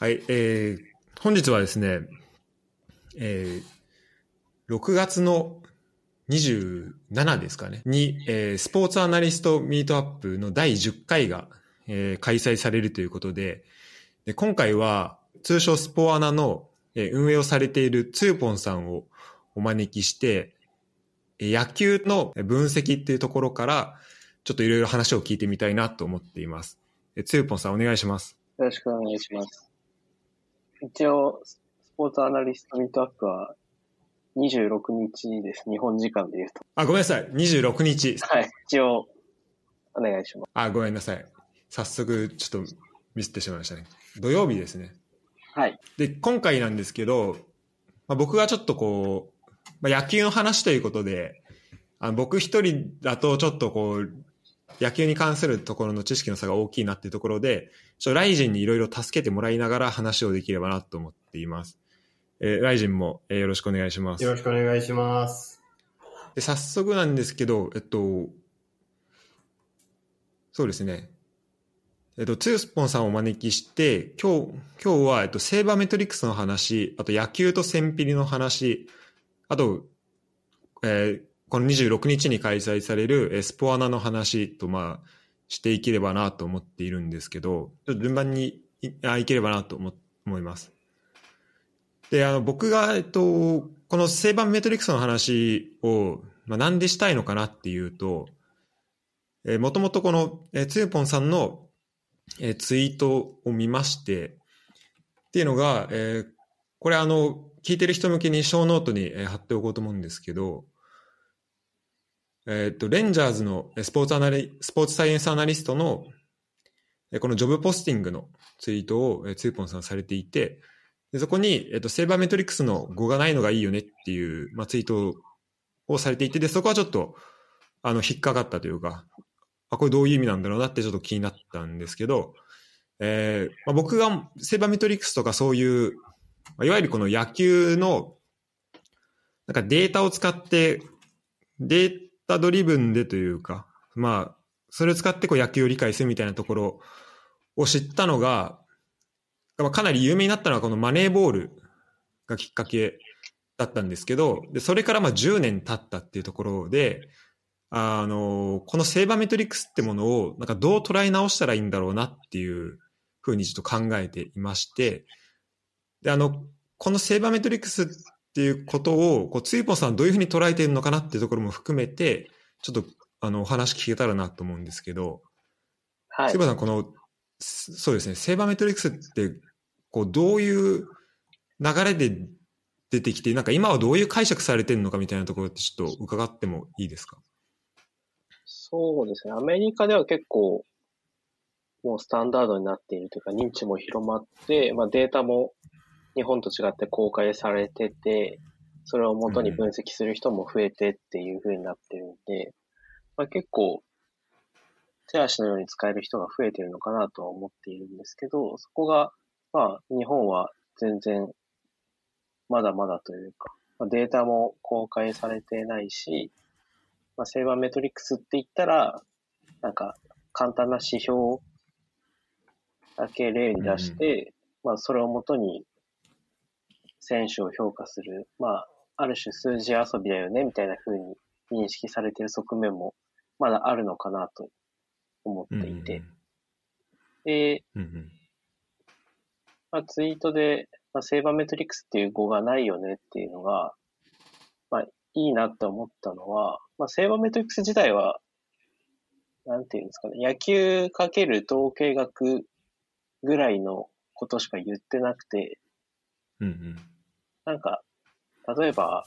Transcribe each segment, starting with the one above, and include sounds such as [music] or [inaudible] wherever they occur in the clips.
はい、えー、本日はですね、えー、6月の27ですかね、に、えー、スポーツアナリストミートアップの第10回が、えー、開催されるということで、で今回は通称スポアナの、えー、運営をされているつゆぽんさんをお招きして、野球の分析っていうところから、ちょっといろいろ話を聞いてみたいなと思っています。つゆぽんさんお願いします。よろしくお願いします。一応、スポーツアナリストミートアップは26日です。日本時間で言うと。あ、ごめんなさい。26日。はい。一応、お願いします。あ、ごめんなさい。早速、ちょっとミスってしまいましたね。土曜日ですね。はい。で、今回なんですけど、まあ、僕がちょっとこう、まあ、野球の話ということで、あの僕一人だとちょっとこう、野球に関するところの知識の差が大きいなっていうところで、ちょライジンにいろいろ助けてもらいながら話をできればなと思っています。えー、ライジンも、えー、よろしくお願いします。よろしくお願いします。で早速なんですけど、えっと、そうですね。えっと、ツースポンさんをお招きして、今日、今日は、えっと、セーバーメトリックスの話、あと野球とセンピリの話、あと、えー、この26日に開催されるスポアナの話と、まあ、していければなと思っているんですけど、ちょっと順番にいいければなと思思います。で、あの、僕が、えっと、このセーバーメトリックスの話を、まあ、なんでしたいのかなっていうと、えー、もともとこの、えー、つゆぽんさんの、えー、ツイートを見まして、っていうのが、えー、これあの、聞いてる人向けにショーノートに、えー、貼っておこうと思うんですけど、えっ、と、レンジャーズのスポーツアナリ、スポーツサイエンスアナリストの、この job posting のツイートを、ツーポンさんされていて、でそこに、えっ、と、セーバーメトリックスの語がないのがいいよねっていう、まあ、ツイートをされていて、で、そこはちょっと、あの、引っかかったというか、あ、これどういう意味なんだろうなってちょっと気になったんですけど、えーまあ、僕がセーバーメトリックスとかそういう、いわゆるこの野球の、なんかデータを使って、データドリブンでというか、まあ、それを使ってこう野球を理解するみたいなところを知ったのが、かなり有名になったのはこのマネーボールがきっかけだったんですけど、でそれからまあ10年経ったっていうところで、あの、このセーバーメトリックスってものをなんかどう捉え直したらいいんだろうなっていうふうにちょっと考えていまして、で、あの、このセーバーメトリックスっていうことを、こう、ついぽんさんどういうふうに捉えているのかなっていうところも含めて、ちょっと、あの、お話聞けたらなと思うんですけど、はい。ついぽんさん、この、そうですね、セーバーメトリックスって、こう、どういう流れで出てきて、なんか今はどういう解釈されてるのかみたいなところってちょっと伺ってもいいですか？そうですね。アメリカでは結構、もうスタンダードになっているというか、認知も広まって、まあデータも日本と違って公開されてて、それを元に分析する人も増えてっていう風になってるんで、まあ、結構、手足のように使える人が増えてるのかなとは思っているんですけど、そこが、まあ、日本は全然、まだまだというか、まあ、データも公開されてないし、まあ、セーバーメトリックスって言ったら、なんか、簡単な指標だけ例に出して、うん、まあ、それをもとに選手を評価する、まあ、ある種数字遊びだよね、みたいな風に認識されている側面も、まだあるのかなと思っていて。で、まあ、ツイートで、まあ、セーバーメトリックスっていう語がないよねっていうのが、まあ、いいなって思ったのは、まあ、セーバーメトリックス自体は、なんていうんですかね、野球かける統計学ぐらいのことしか言ってなくて、うんうん、なんか、例えば、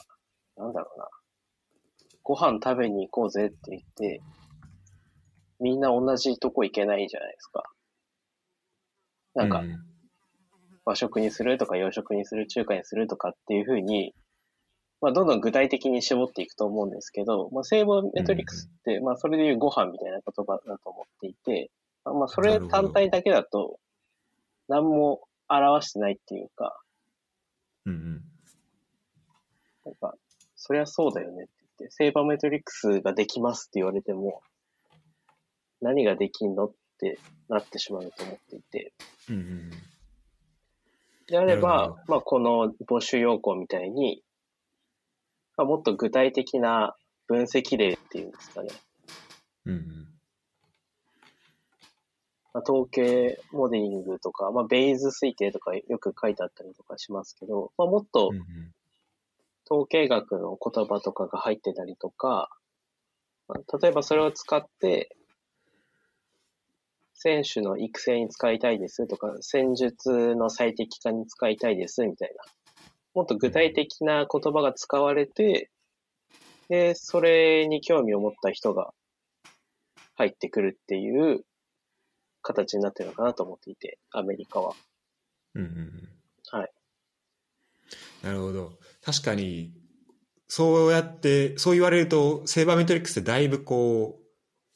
なんだろうな。ご飯食べに行こうぜって言って、みんな同じとこ行けないじゃないですか。なんか、和食にするとか洋食にする、中華にするとかっていうふうに、まあ、どんどん具体的に絞っていくと思うんですけど、まあ、セーブメトリックスって、まあ、それでいうご飯みたいな言葉だと思っていて、まあ、それ単体だけだと、何も表してないっていうか、うんうん。なんか、そりゃそうだよねって言って、セーバーメトリックスができますって言われても、何ができんのってなってしまうと思っていて。うんうん、であれば、まあ、この募集要項みたいに、まあ、もっと具体的な分析例っていうんですかね。うんうん。まあ、統計モデリングとか、まあ、ベイズ推定とかよく書いてあったりとかしますけど、まあ、もっと統計学の言葉とかが入ってたりとか、まあ例えばそれを使って、選手の育成に使いたいですとか、戦術の最適化に使いたいですみたいな。もっと具体的な言葉が使われて、で、それに興味を持った人が入ってくるっていう形になってるのかなと思っていて、アメリカは。うんうんうんはい。なるほど。確かに、そうやって、そう言われると、セーバーメトリックスってだいぶこう、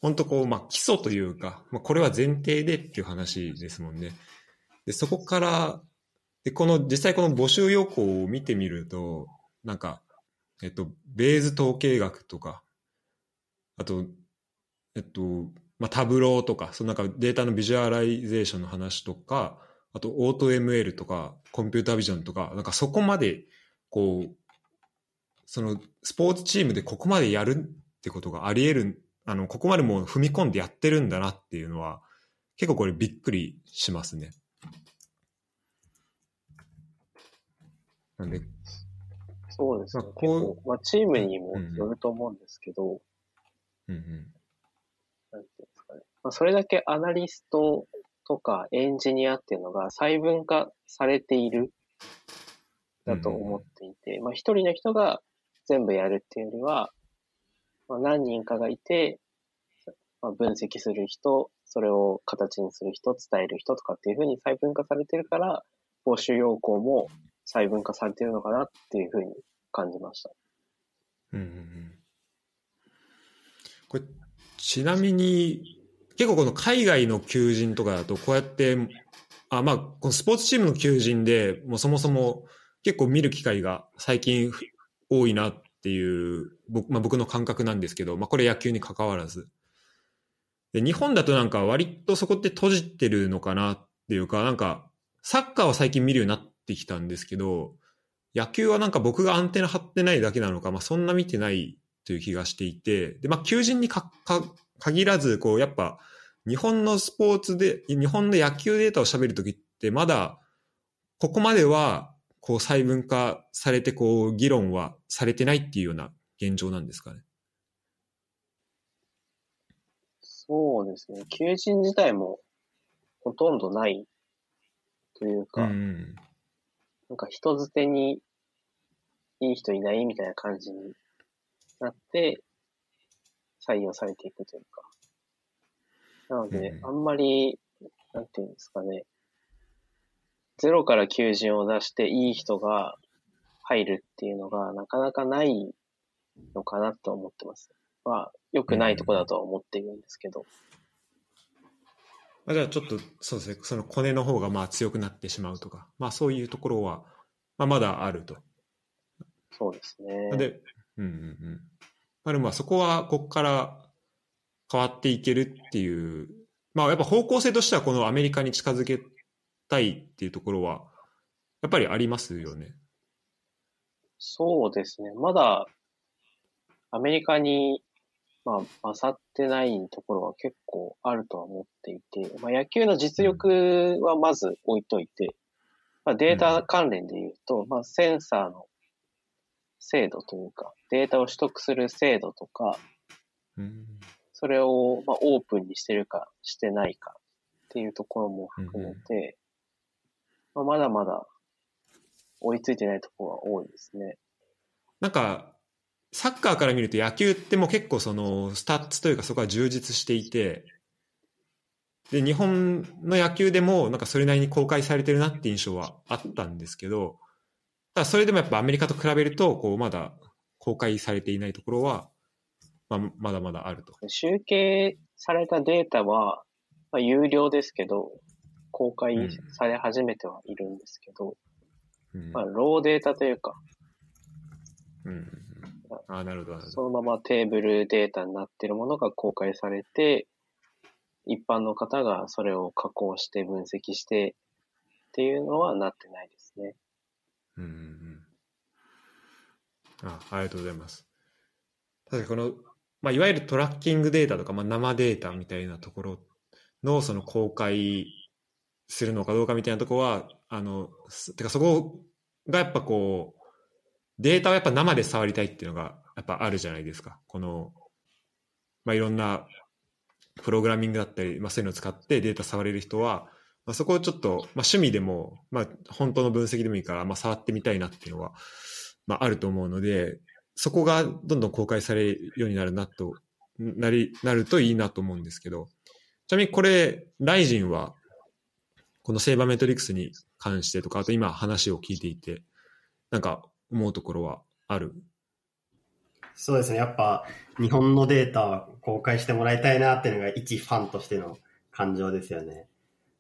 本当こう、まあ基礎というか、まあこれは前提でっていう話ですもんね。で、そこから、で、この、実際この募集要項を見てみると、なんか、えっと、ベイズ統計学とか、あと、えっと、まあ、 Tableau とか、そのなんかデータの visualization の話とか、あと、オート ML とか、コンピュータービジョンとか、なんかそこまで、こう、その、スポーツチームでここまでやるってことがあり得る、あの、ここまでもう踏み込んでやってるんだなっていうのは、結構これびっくりしますね。なんで、そうですね。まあこう結構、まあ、チームにもよると思うんですけど、うんうん。なんていうんですかね。まあ、それだけアナリストとかエンジニアっていうのが細分化されているだと思っていて、まあ一人の人が全部やるっていうよりは、まあ、何人かがいて、まあ、分析する人、それを形にする人、伝える人とかっていうふうに細分化されてるから、募集要項も細分化されてるのかなっていうふうに感じました。うんうんうんこれちなみに結構この海外の求人とかだとこうやってあまあこのスポーツチームの求人でもうそもそも結構見る機会が最近多いなっていう僕,、まあ、僕の感覚なんですけど、まあ、これ野球に関わらず。で日本だとなんか割とそこって閉じてるのかなっていうかなんかサッカーは最近見るようになってきたんですけど野球はなんか僕がアンテナ張ってないだけなのか、まあ、そんな見てないという気がしていて、で、まあ、求人にかか限らず、こう、やっぱ、日本のスポーツで、日本の野球データを喋るときって、まだ、ここまでは、こう、細分化されて、こう、議論はされてないっていうような現状なんですかね。そうですね。求人自体もほとんどないというか、うん。なんか人づてにいい人いないみたいな感じになって採用されていくというか。なので、うんあんまり、なんていうんですかね。ゼロから求人を出していい人が入るっていうのがなかなかないのかなと思ってます。まあ、良くないとこだとは思っているんですけど。まあ、じゃあ、ちょっと、そうですね、そのコネの方が、まあ、強くなってしまうとか、まあ、そういうところは、まあ、まだあると。そうですね。で、うんうんうん。まあでもまあそこはここから変わっていけるっていう、まあやっぱ方向性としてはこのアメリカに近づけたいっていうところは、やっぱりありますよね。そうですね。まだ、アメリカに、まあ、勝ってないところは結構あるとは思っていて、まあ、野球の実力はまず置いといて、まあ、データ関連で言うと、まあ、センサーの精度というか、データを取得する精度とか、うん。それを、まあ、オープンにしてるかしてないかっていうところも含めて、まあ、まだまだ追いついてないところは多いですね。なんか、サッカーから見ると野球ってもう結構そのスタッツというかそこは充実していて、で、日本の野球でもなんかそれなりに公開されてるなって印象はあったんですけど、ただそれでもやっぱアメリカと比べると、こうまだ公開されていないところは、まあ、まだまだあると。集計されたデータは、まあ、有料ですけど、公開され始めてはいるんですけど、うん。まあ、ローデータというか、うんああ、なるほど、そど。のままテーブルデータになっているものが公開されて、一般の方がそれを加工して分析してっっていうのはなってないですね。うんうんうん。あ、ありがとうございます。確かこの、まあ、いわゆるトラッキングデータとか、まあ、生データみたいなところの、その公開するのかどうかみたいなところは、あの、すてかそこがやっぱこう、データをやっぱ生で触りたいっていうのがやっぱあるじゃないですか。この、まあ、いろんなプログラミングだったり、まあ、そういうのを使ってデータ触れる人は、まあ、そこをちょっと、まあ、趣味でも、まあ、本当の分析でもいいから、まあ、触ってみたいなっていうのは、まあ、あると思うので、そこがどんどん公開されるようになるなと、なり、なるといいなと思うんですけど、ちなみにこれ、ライジンは、このセーバーメトリックスに関してとか、あと今話を聞いていて、なんか思うところはある？そうですね。やっぱ日本のデータは公開してもらいたいなっていうのが一ファンとしての感情ですよね。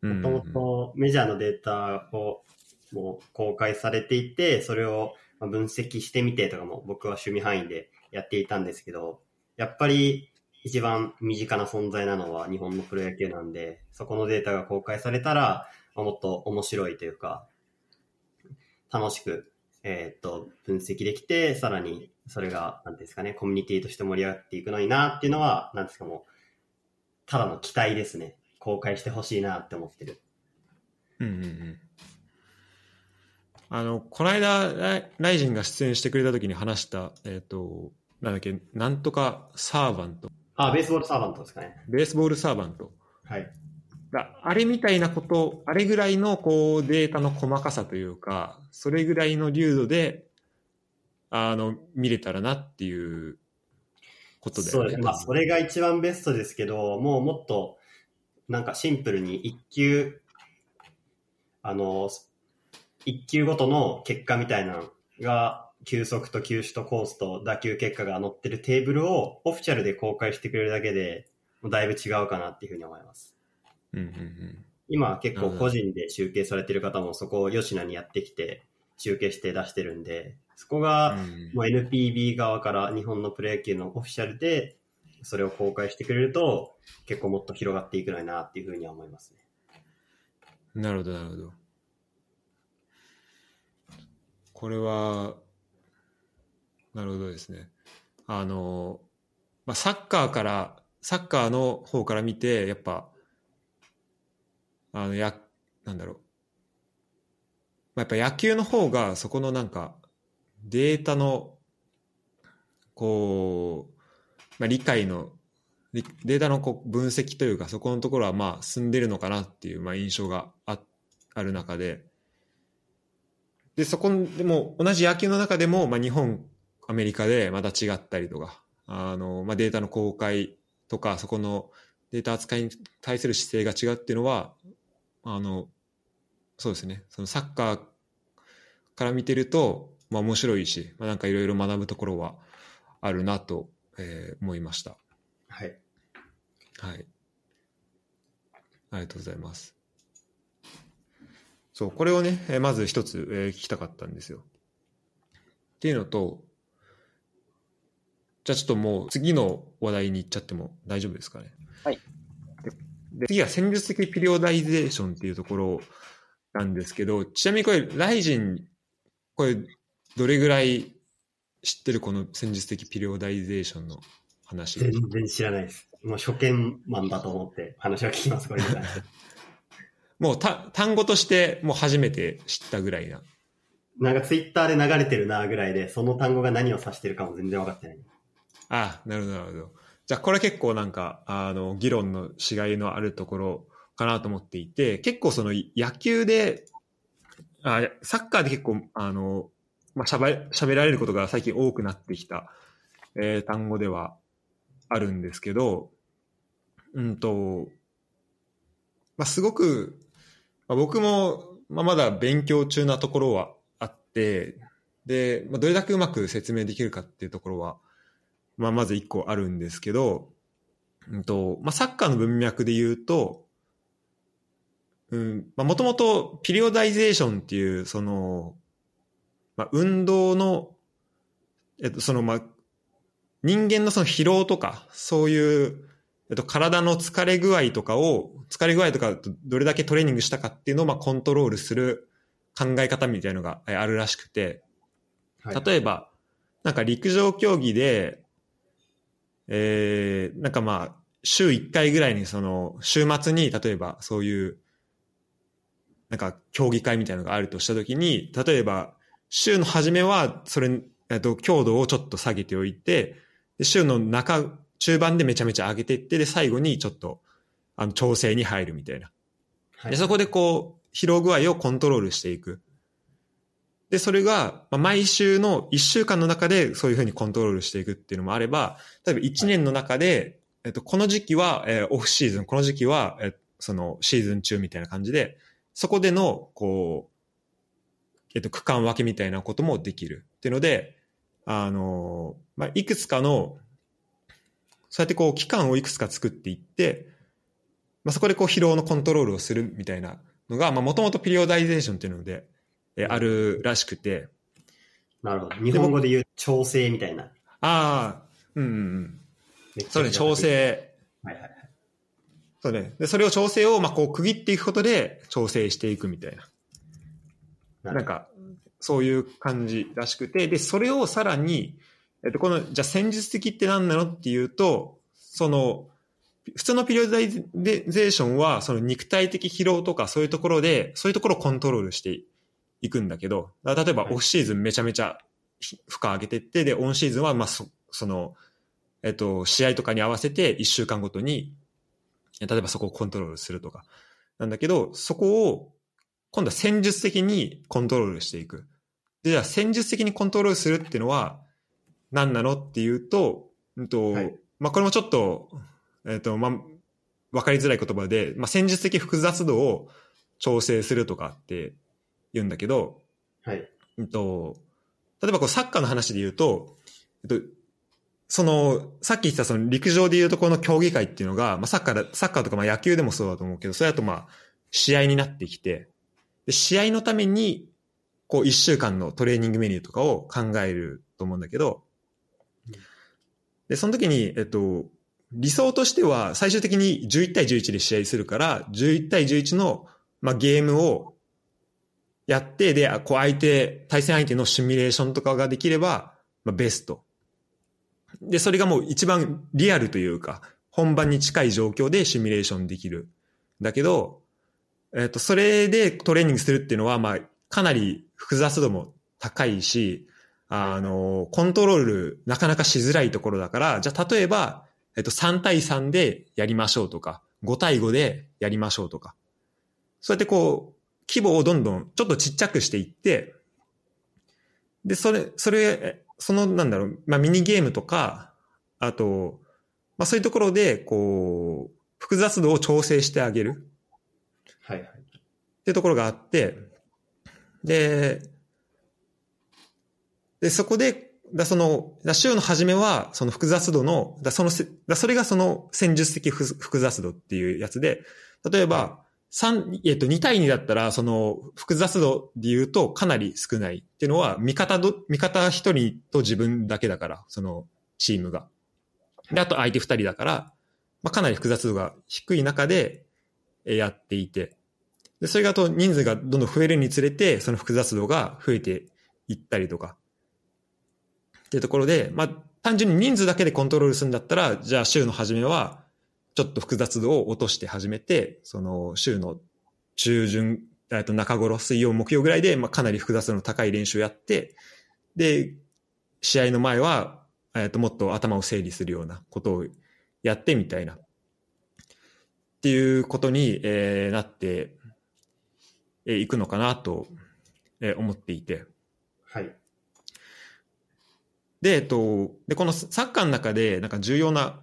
もともとメジャーのデータをもう公開されていて、それを分析してみてとかも僕は趣味範囲でやっていたんですけど、やっぱり一番身近な存在なのは日本のプロ野球なんで、そこのデータが公開されたら、もっと面白いというか、楽しく、えー、っと、分析できて、さらにそれが、なんですかね、コミュニティとして盛り上がっていくのになっていうのは、なんですかもう、ただの期待ですね。公開してほしいなって思ってる。うんうんうん。あの、この間、ライライジンが出演してくれた時に話した、えっ、と、なんだっけ、なんとかサーバント、あ、ベースボールサーバントですかね。ベースボールサーバント。はい。だあれみたいなこと、あれぐらいのこうデータの細かさというか、それぐらいの流度で、あの、見れたらなっていうことだよね。そうですね。まあ、それが一番ベストですけど、もうもっと、なんかシンプルに一球、あの、一球ごとの結果みたいなのが、球速と球種とコースと打球結果が載ってるテーブルをオフィシャルで公開してくれるだけで、もうだいぶ違うかなっていうふうに思います。うんうんうん。今は結構個人で集計されてる方もそこを吉野にやってきて集計して出してるんで、そこがうんもう NPB 側から日本のプロ野球のオフィシャルでそれを公開してくれると結構もっと広がっていくのになっていうふうには思いますね。なるほど、なるほど。これは、なるほどですね。あの、まあ、サッカーから、サッカーの方から見て、やっぱ、あの、や、なんだろう。まあ、やっぱ野球の方が、そこのなんか、データの、こう、まあ、理解のデータのこう分析というかそこのところはまあ進んでるのかなっていうまあ印象があある中で。でそこでも同じ野球の中でもまあ日本アメリカでまた違ったりとかあの、まあ、データの公開とかそこのデータ扱いに対する姿勢が違うっていうのはあのそうですね。そのサッカーから見てると、まあ、面白いし、まあ、なんかいろいろ学ぶところはあるなと、えー思いました。はい。はい。ありがとうございます。そう、これをね、えーまず一つ、えー聞きたかったんですよ。っていうのと、じゃあちょっともう次の話題に行っちゃっても大丈夫ですかね。はいで。で次は戦術的ピリオダイゼーションっていうところなんですけど、ちなみにこれ、ライジン、これ、どれぐらい知ってるこの戦術的ピリオダイゼーションの話？全然知らないです。もう初見マンだと思って話を聞きます、これ。[laughs] もうた単語としてもう初めて知ったぐらいな。なんかツイッターで流れてるなぐらいで、その単語が何を指してるかも全然分かってない。あなるほど、なるほど。じゃあこれ結構なんか、あの、議論のしがいのあるところかなと思っていて、結構その野球で、あサッカーで結構、あの、まあ、しゃべ喋られることが最近多くなってきた、えー単語ではあるんですけど、うんと、まあ、すごく、まあ、僕も、まあ、まだ勉強中なところはあって、で、まあ、どれだけうまく説明できるかっていうところは、まあ、まず一個あるんですけど、うんと、まあ、サッカーの文脈で言うと、うん、まあ、もともとピリオダイゼーションっていう、その、まあ、運動の、えっと、その、まあ、人間のその疲労とか、そういう、えっと、体の疲れ具合とかを、疲れ具合とかどれだけトレーニングしたかっていうのをまあコントロールする考え方みたいなのがあるらしくて、例えば、なんか陸上競技で、えー、なんかまあ、週1回ぐらいにその、週末に例えばそういう、なんか競技会みたいなのがあるとしたときに、例えば、週の初めはそれ、えっと、強度をちょっと下げておいて、で週の中、中盤でめちゃめちゃ上げていって、で、最後にちょっと、あの、調整に入るみたいな。はい、で、そこでこう、疲労具合をコントロールしていく。で、それが、まあ、毎週の1週間の中でそういうふうにコントロールしていくっていうのもあれば、例えば1年の中で、えっと、この時期は、えー、オフシーズン、この時期は、えー、そのシーズン中みたいな感じで、そこでの、こう、えっと、区間分けみたいなこともできるっていうので、あの、まあ、いくつかのそうやってこう期間をいくつか作っていって、まあ、そこでこう疲労のコントロールをするみたいなのが、まあ、もともとピリオダイゼーションっていうので、えあるらしくて。なるほど。日本語で言う調整みたいな。ああ、うんうんうん。そうね、調整。はいはいはい。そうね。で、それを調整を、まあ、こう区切っていくことで調整していくみたいな。なんか、そういう感じらしくて、で、それをさらに、えっと、この、じゃあ戦術的って何なのっていうと、その、普通のピリオダイゼーションは、その肉体的疲労とかそういうところで、そういうところをコントロールしていくんだけど、例えばオフシーズンめちゃめちゃ負荷上げてって、で、オンシーズンは、まあ、そその、えっと、試合とかに合わせて1週間ごとに、例えばそこをコントロールするとか。なんだけど、そこを、今度は戦術的にコントロールしていく。で、じゃあ戦術的にコントロールするっていうのは、何なのっていうと、うんと、はい、まあ、これもちょっと、えっ、ー、と、まあ、わかりづらい言葉で、まあ、戦術的複雑度を調整するとかって言うんだけど、はい。うんと、例えばこうサッカーの話で言うと、えっと、その、さっき言ったその陸上で言うとこの競技会っていうのが、まあ、サッカーだ、サッカーとかまあ野球でもそうだと思うけど、それだとまあ、試合になってきて、で、試合のために、こう一週間のトレーニングメニューとかを考えると思うんだけど、で、その時に、えっと、理想としては最終的に11対11で試合するから、11対11の、まあ、ゲームをやって、で、こう相手、対戦相手のシミュレーションとかができれば、まあ、ベスト。で、それがもう一番リアルというか、本番に近い状況でシミュレーションできる。だけど、えっと、それでトレーニングするっていうのは、まあ、かなり複雑度も高いし、あの、コントロールなかなかしづらいところだから、じゃあ例えば、えっと、3対3でやりましょうとか、5対5でやりましょうとか。そうやってこう、規模をどんどんちょっとちっちゃくしていって、で、それ、それ、その、なんだろう、まあ、ミニゲームとか、あと、まあ、そういうところで、こう、複雑度を調整してあげる。はいはい。っていうところがあって、で、で、そこで、だその、だ週の初めは、その複雑度の、だそのせだそれがその戦術的複雑度っていうやつで、例えば、三、えっと、2対2だったら、その、複雑度で言うとかなり少ないっていうのは、味方ど、味方一人と自分だけだから、その、チームが。で、あと相手二人だから、まあ、かなり複雑度が低い中で、やっていて、で、それがと人数がどんどん増えるにつれて、その複雑度が増えていったりとか、っていうところで、まあ、単純に人数だけでコントロールするんだったら、じゃあ週の初めは、ちょっと複雑度を落として始めて、その週の中旬、えっと中頃、水曜、木曜ぐらいで、まあ、かなり複雑度の高い練習をやって、で、試合の前は、えっと、もっと頭を整理するようなことをやってみたいな。っていうことに、えー、なって、えー、くのかなと、えー、思っていて。はい。で、えっと、で、このサッカーの中で、なんか重要な、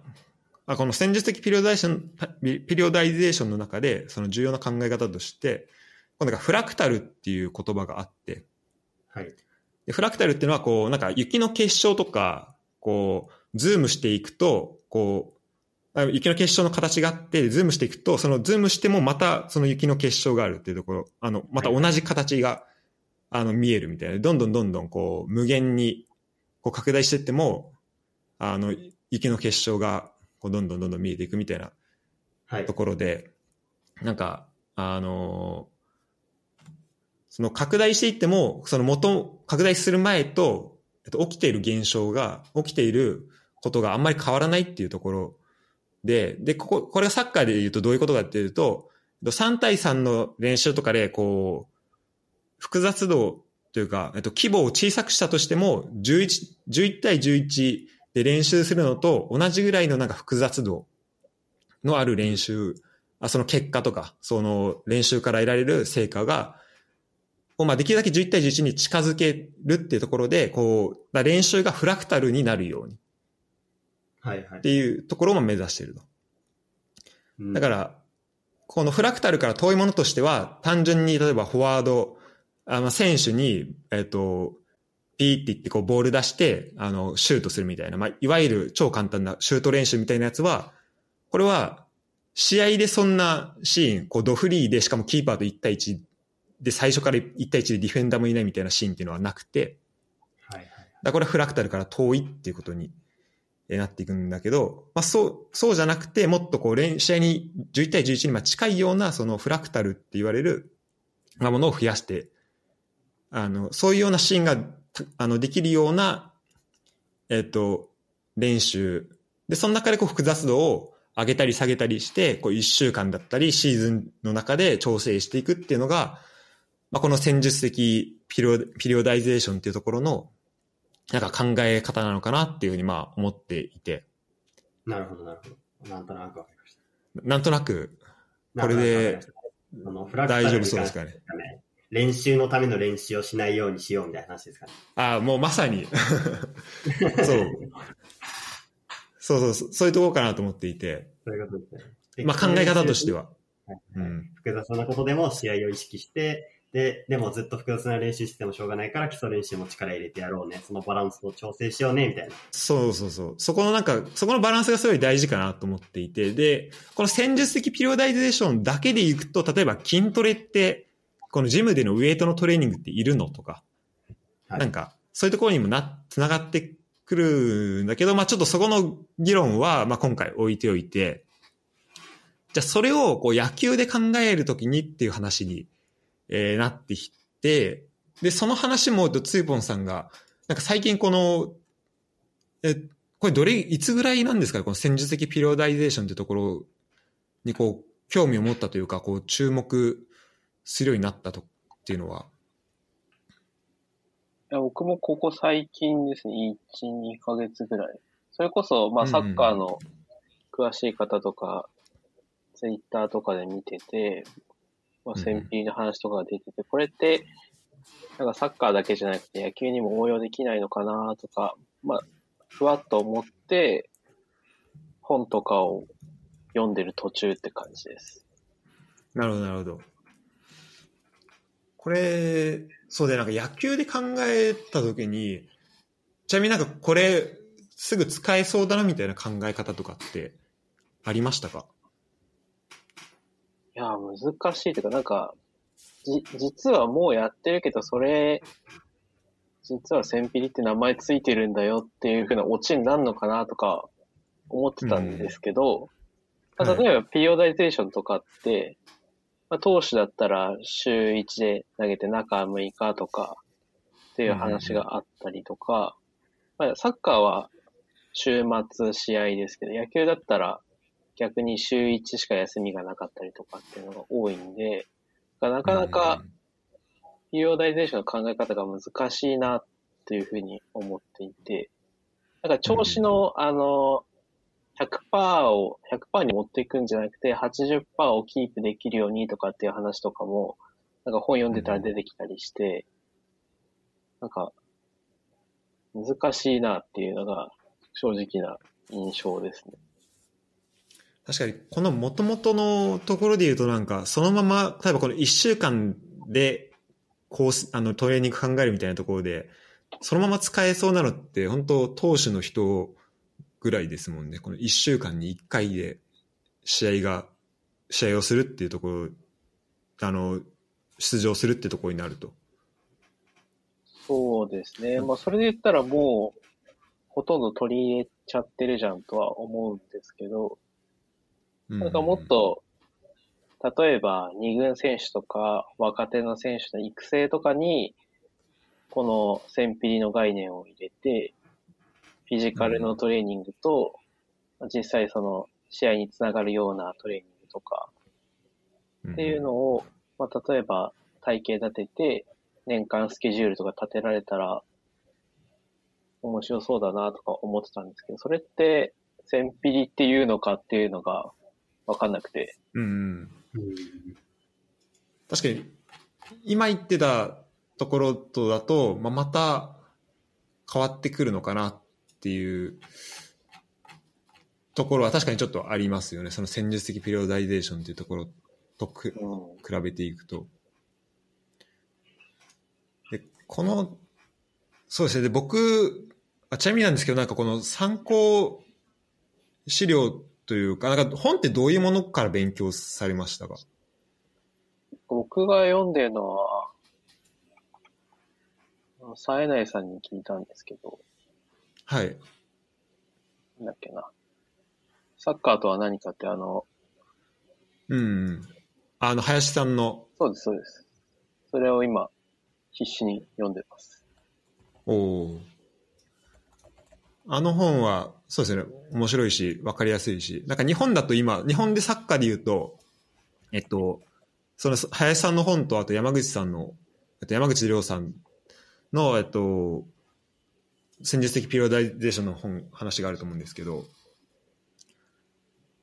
あこの戦術的 periodization、periodization の中で、その重要な考え方として、このなんかフラクタルっていう言葉があって、はい。でフラクタルっていうのは、こう、なんか雪の結晶とか、こう、ズームしていくと、こう、雪の結晶の形があって、ズームしていくと、そのズームしてもまたその雪の結晶があるっていうところ、あの、また同じ形が、はい、あの、見えるみたいな。どんどんどんどんこう、無限にこう拡大していっても、あの、雪の結晶が、こうどんどんどんどん見えていくみたいなはいと。ころで、なんか、あのーその拡大していっても、その元、拡大する前と、起きている現象が、起きていることがあんまり変わらないっていうところで、で、ここ、これがサッカーで言うとどういうことかっていうと、3対3の練習とかで、こう、複雑度というか、えっと、規模を小さくしたとしても、11、11対11で練習するのと同じぐらいのなんか複雑度のある練習、あその結果とか、その練習から得られる成果が、まあできるだけ11対11に近づけるっていうところで、こう、練習がフラクタルになるようにっていうところも目指していると。うんだから、このフラクタルから遠いものとしては、単純に例えばフォワード、あの選手に、えっ、と、ピーって言ってこうボール出して、あの、シュートするみたいな、まあ、いわゆる超簡単なシュート練習みたいなやつは、これは、試合でそんなシーン、こうドフリーで、しかもキーパーと1対1で最初から1対1でディフェンダーもいないみたいなシーンっていうのはなくて、はいはい。だからこれはフラクタルから遠いっていうことにえーえなっていくんだけど、まあそう、そうじゃなくて、もっとこう練、試合に11対11にまあ近いような、そのフラクタルって言われる、まあ、ものを増やして、あの、そういうようなシーンが、あの、できるような、えっ、と、練習。で、その中でこう複雑度を上げたり下げたりして、こう一週間だったりシーズンの中で調整していくっていうのが、まあ、この戦術的ピリオピリオダイゼーションっていうところの、なんか考え方なのかなっていうふうにまあ思っていて、なるほど、なるほど。なんとなくわかりました。なんとなくこれで大丈夫そうですかね。練習のための練習をしないようにしようみたいな話ですかね。ああ、もうまさに。[laughs] そう。そうそうそう、そういうところかなと思っていて、そういうことですね。でまあ考え方として。は。はいうん。複雑なことでも試合を意識して、で、でもずっと複雑な練習してもしょうがないから基礎練習も力入れてやろうね。そのバランスを調整しようね、みたいな。そうそうそう。そこのなんか、そこのバランスがすごい大事かなと思っていて、で、この戦術的ピリオダイゼーションだけでいくと、例えば筋トレって、このジムでのウェイトのトレーニングっているのとか、はいなんか、そういうところにもな、つながってくるんだけど、まあちょっとそこの議論は、まあ今回置いておいて、じゃあそれをこう野球で考えるときにっていう話に、えーなってきて、で、その話も、ツーポンさんが、なんか最近この、え、これどれ、いつぐらいなんですかねこの戦術的ピリオダイゼーションってところにこう、興味を持ったというか、こう、注目するようになったとっていうのは。いや僕もここ最近ですね、1、2ヶ月ぐらい。それこそ、まあ、サッカーの詳しい方とか、ツイッターとかで見てて、まあ、戦 P の話とかが出てて、これって、なんかサッカーだけじゃなくて野球にも応用できないのかなとか、まあ、ふわっと思って、本とかを読んでる途中って感じです。なるほど、なるほど。これ、そうで、なんか野球で考えたときに、ちなみになんかこれ、すぐ使えそうだなみたいな考え方とかってありましたか？いや、難しいというか、なんか、じ、実はもうやってるけど、それ、実はセンピリって名前ついてるんだよっていう風なオチになるのかなとか思ってたんですけど、まあはい例えばピリオダイゼーションとかって、まあ、投手だったら週1で投げて中6日とかっていう話があったりとか、まあ、サッカーは週末試合ですけど、野球だったら逆に週1しか休みがなかったりとかっていうのが多いんで、なかなかピリオダイゼーションの考え方が難しいなっていうふうに思っていて、だから調子の、あの、100%を、100%に持っていくんじゃなくて、80%をキープできるようにとかっていう話とかも、なんか本読んでたら出てきたりして、なんか、難しいなっていうのが正直な印象ですね。確かに、この元々のところで言うとなんか、そのまま、例えばこの1週間で、コース、あの、トレーニング考えるみたいなところで、そのまま使えそうなのって、本当投手の人ぐらいですもんね。この1週間に1回で試合が、試合をするっていうところ、あの、出場するってところになると。そうですね。まあ、それで言ったらもう、ほとんど取り入れちゃってるじゃんとは思うんですけど、うんなんかもっと、例えば二軍選手とか若手の選手の育成とかに、この1000ピリの概念を入れて、フィジカルのトレーニングと、実際その試合につながるようなトレーニングとかっていうのを、まあ、例えば体系立てて、年間スケジュールとか立てられたら、面白そうだなとか思ってたんですけど、それって、1000ピリっていうのかっていうのがわかんなくて、うん確かに今言ってたところとだと、まあ、また変わってくるのかなっていうところは確かにちょっとありますよねその戦術的ピリオダイゼーションっていうところとくうん。比べていくと。でこのそうですねで僕あちなみになんですけどなんかこの参考資料というかなんか本ってどういうものから勉強されましたか？僕が読んでるのは、冴えないさんに聞いたんですけど、はいなんだっけな。サッカーとは何かってあの、うん。あの、林さんの、そうです、そうです。それを今、必死に読んでます。おお。あの本は、そうですね、面白いし、わかりやすいし、なんか日本だと今、日本でサッカーで言うと、えっと、その、林さんの本と、あと山口さんの、えっと、山口亮さんの、えっと、戦術的ピリオダイゼーションの本、話があると思うんですけど、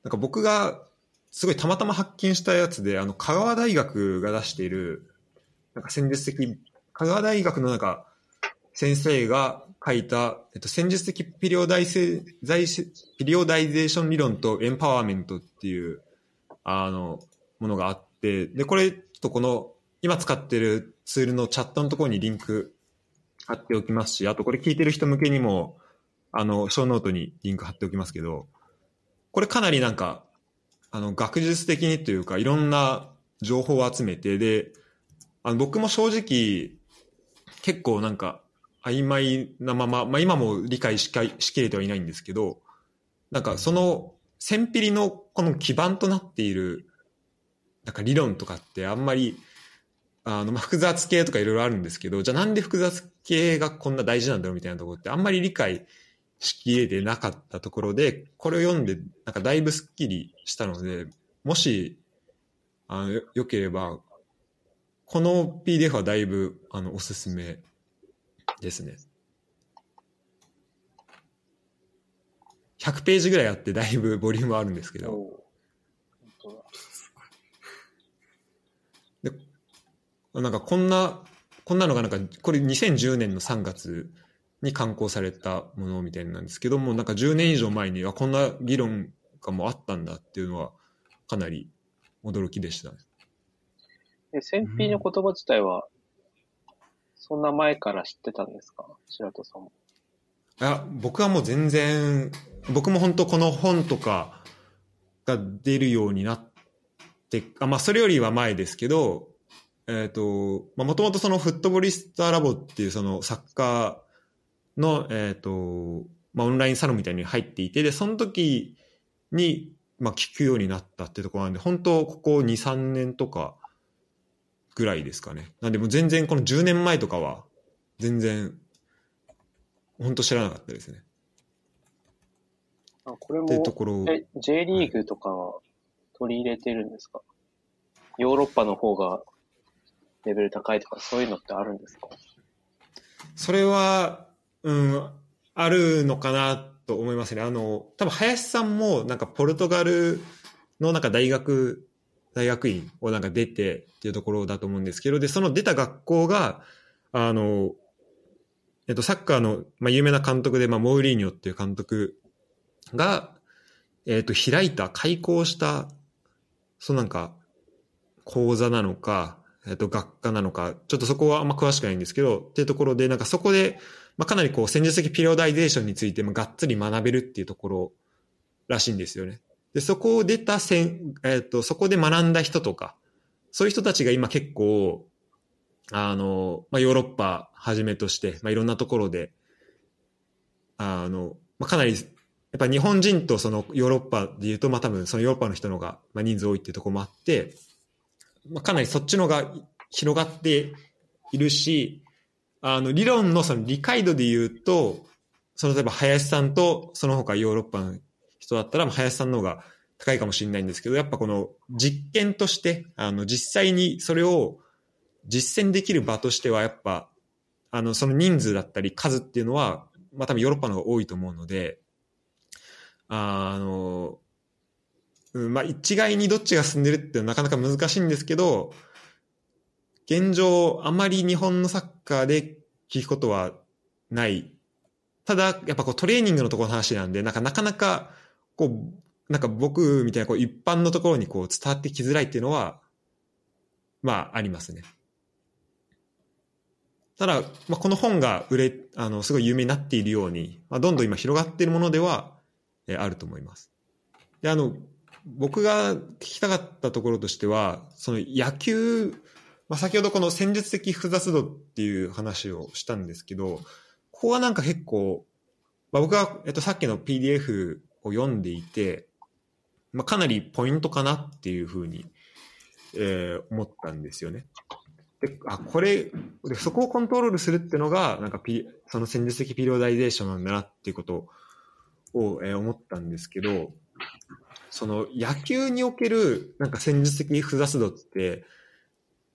なんか僕が、すごいたまたま発見したやつで、あの、香川大学が出している、なんか戦術的、香川大学のなんか、先生が書いた、えっと、戦術的ピリオダイセザイセperiodization 理論とエンパワーメントっていう、あの、ものがあって、で、これとこの、今使ってるツールのチャットのところにリンク貼っておきますし、あとこれ聞いてる人向けにも、あの、ショーノートにリンク貼っておきますけど、これかなりなんか、あの、学術的にというか、いろんな情報を集めて、で、あの僕も正直、結構なんか、曖昧なまま、まあ今も理解しかしきれてはいないんですけど、なんかその、千ピリのこの基盤となっている、なんか理論とかってあんまり、あの、ま、複雑系とかいろいろあるんですけど、じゃあなんで複雑系がこんな大事なんだろうみたいなところってあんまり理解しきれてなかったところで、これを読んで、なんかだいぶスッキリしたので、もし、あの、よければ、この PDF はだいぶ、あの、おすすめですね。100ページぐらいあってだいぶボリュームあるんですけど、おう本当だなんかこんな、こんなのがなんか、これ2010年の3月に刊行されたものみたいなんですけども、なんか10年以上前にはこんな議論がもうあったんだっていうのはかなり驚きでしたね。で、戦費の言葉自体は、そんな前から知ってたんですか？白戸さんも。いや、僕はもう全然、僕も本当この本とかが出るようになって、あまあそれよりは前ですけど、えっ、と、まあもともとそのフットボリスターラボっていうそのサッカーの、えっ、と、まあオンラインサロンみたいに入っていて、で、その時に、まあ聞くようになったってところなんで、本当ここ2、3年とかぐらいですかね。なんでもう全然この10年前とかは、全然本当知らなかったですね。あこれっていうとも、ころえ、J リーグとかは取り入れてるんですか、ヨーロッパの方がレベル高いとか、そういうのってあるんですか？それは、うん、あるのかなと思いますね。あの、多分林さんもなんかポルトガルのなんか大学、大学院をなんか出てっていうところだと思うんですけど、で、その出た学校が、あの、えっと、サッカーの、まあ、有名な監督で、まあ、モーリーニョっていう監督が、えっと、開いた、開校した、そうなんか、講座なのか、えっと、学科なのか、ちょっとそこはあんま詳しくないんですけど、っていうところで、なんかそこで、まあ、かなりこう、戦術的ピリオダイゼーションについて、まあ、がっつり学べるっていうところらしいんですよね。で、そこを出たせん、えっと、そこで学んだ人とか、そういう人たちが今結構、あの、まあ、ヨーロッパはじめとして、まあ、いろんなところで、あの、まあ、かなりやっぱ日本人とそのヨーロッパで言うと、まあ多分そのヨーロッパの人のがまあ人数多いっていうところもあって、まあかなりそっちのが広がっているし、あの理論のその理解度で言うと、その例えば林さんとその他ヨーロッパの人だったら、林さんの方が高いかもしれないんですけど、やっぱこの実験として、あの実際にそれを実践できる場としては、やっぱ、あの、その人数だったり数っていうのは、まあ多分ヨーロッパの方が多いと思うので、あの、うんまあ一概にどっちが進んでるっていうのはなかなか難しいんですけど、現状、あまり日本のサッカーで聞くことはない。ただ、やっぱこうトレーニングのところの話なんで、なんかなかなか、こう、なんか僕みたいなこう一般のところにこう伝わってきづらいっていうのは、まあありますね。ただ、まあ、この本が売れ、あの、すごい有名になっているように、まあ、どんどん今広がっているものでは、えあると思います。で、あの、僕が聞きたかったところとしては、その野球、まあ、先ほどこの戦術的複雑度っていう話をしたんですけど、ここはなんか結構、まあ、僕が、えっと、さっきの PDF を読んでいて、まあ、かなりポイントかなっていうふうに、えー思ったんですよね。で、あ、これ、でそこをコントロールするっていうのが、なんかピ、その戦術的ピリオダイゼーションなんだなっていうことを、えー思ったんですけど、その野球におけるなんか戦術的複雑度って、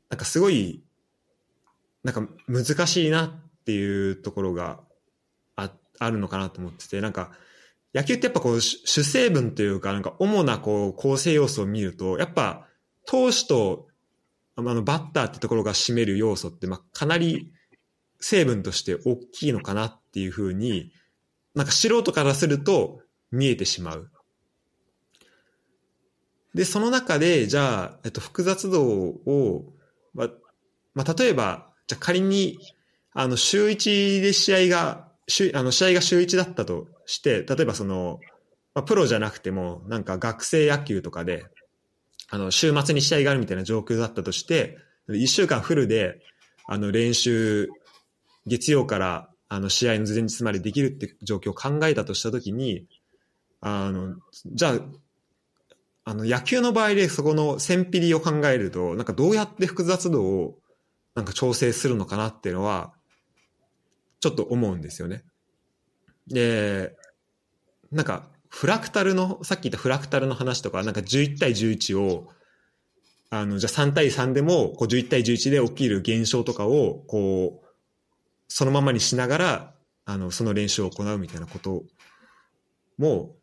なんかすごい、なんか難しいなっていうところがああるのかなと思ってて、なんか野球ってやっぱこう主成分というか、なんか主なこう構成要素を見ると、やっぱ投手とあのバッターってところが占める要素って、まあ、かなり成分として大きいのかなっていうふうに、なんか素人からすると見えてしまう。で、その中で、じゃあ、えっと、複雑度を、ま、まあ、例えば、じゃ仮に、あの、週1で試合が、週あの、試合が週1だったとして、例えばその、まあ、プロじゃなくても、なんか学生野球とかで、あの、週末に試合があるみたいな状況だったとして、1週間フルで、あの、練習、月曜から、あの、試合の前日までできるって状況を考えたとしたときに、あの、じゃあ、あの、野球の場合でそこの線ピリを考えると、なんかどうやって複雑度を、なんか調整するのかなっていうのは、ちょっと思うんですよね。で、なんか、フラクタルの、さっき言ったフラクタルの話とか、なんか11対11を、あの、じゃあ3対3でも、こう11対11で起きる現象とかを、こう、そのままにしながら、あの、その練習を行うみたいなことも、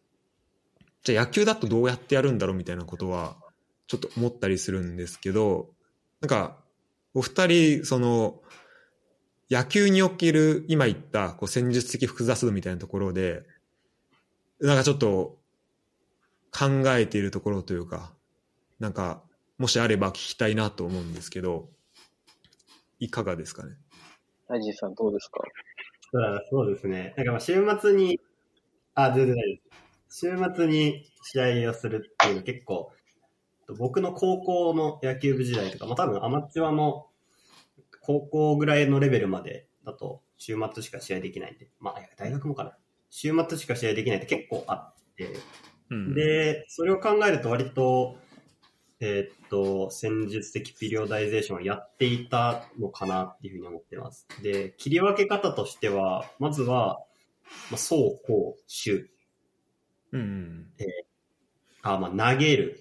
じゃあ野球だとどうやってやるんだろうみたいなことは、ちょっと思ったりするんですけど、なんか、お二人、その、野球における今言ったこう戦術的複雑度みたいなところで、なんかちょっと考えているところというか、なんか、もしあれば聞きたいなと思うんですけど、いかがですかね？アジさんどうですか？そうそうですね。なんかまあ週末に、あ、全然ないです。週末に試合をするっていうの結構、僕の高校の野球部時代とか、まあ多分アマチュアも高校ぐらいのレベルまでだと週末しか試合できないんで、まあ大学もかな。週末しか試合できないって結構あって、うん、で、それを考えると割と、えーっと、戦術的ピリオダイゼーションをやっていたのかなっていうふうに思ってます。で、切り分け方としては、まずは、まあ、走、攻、守、うん。あ、まあ、投げる、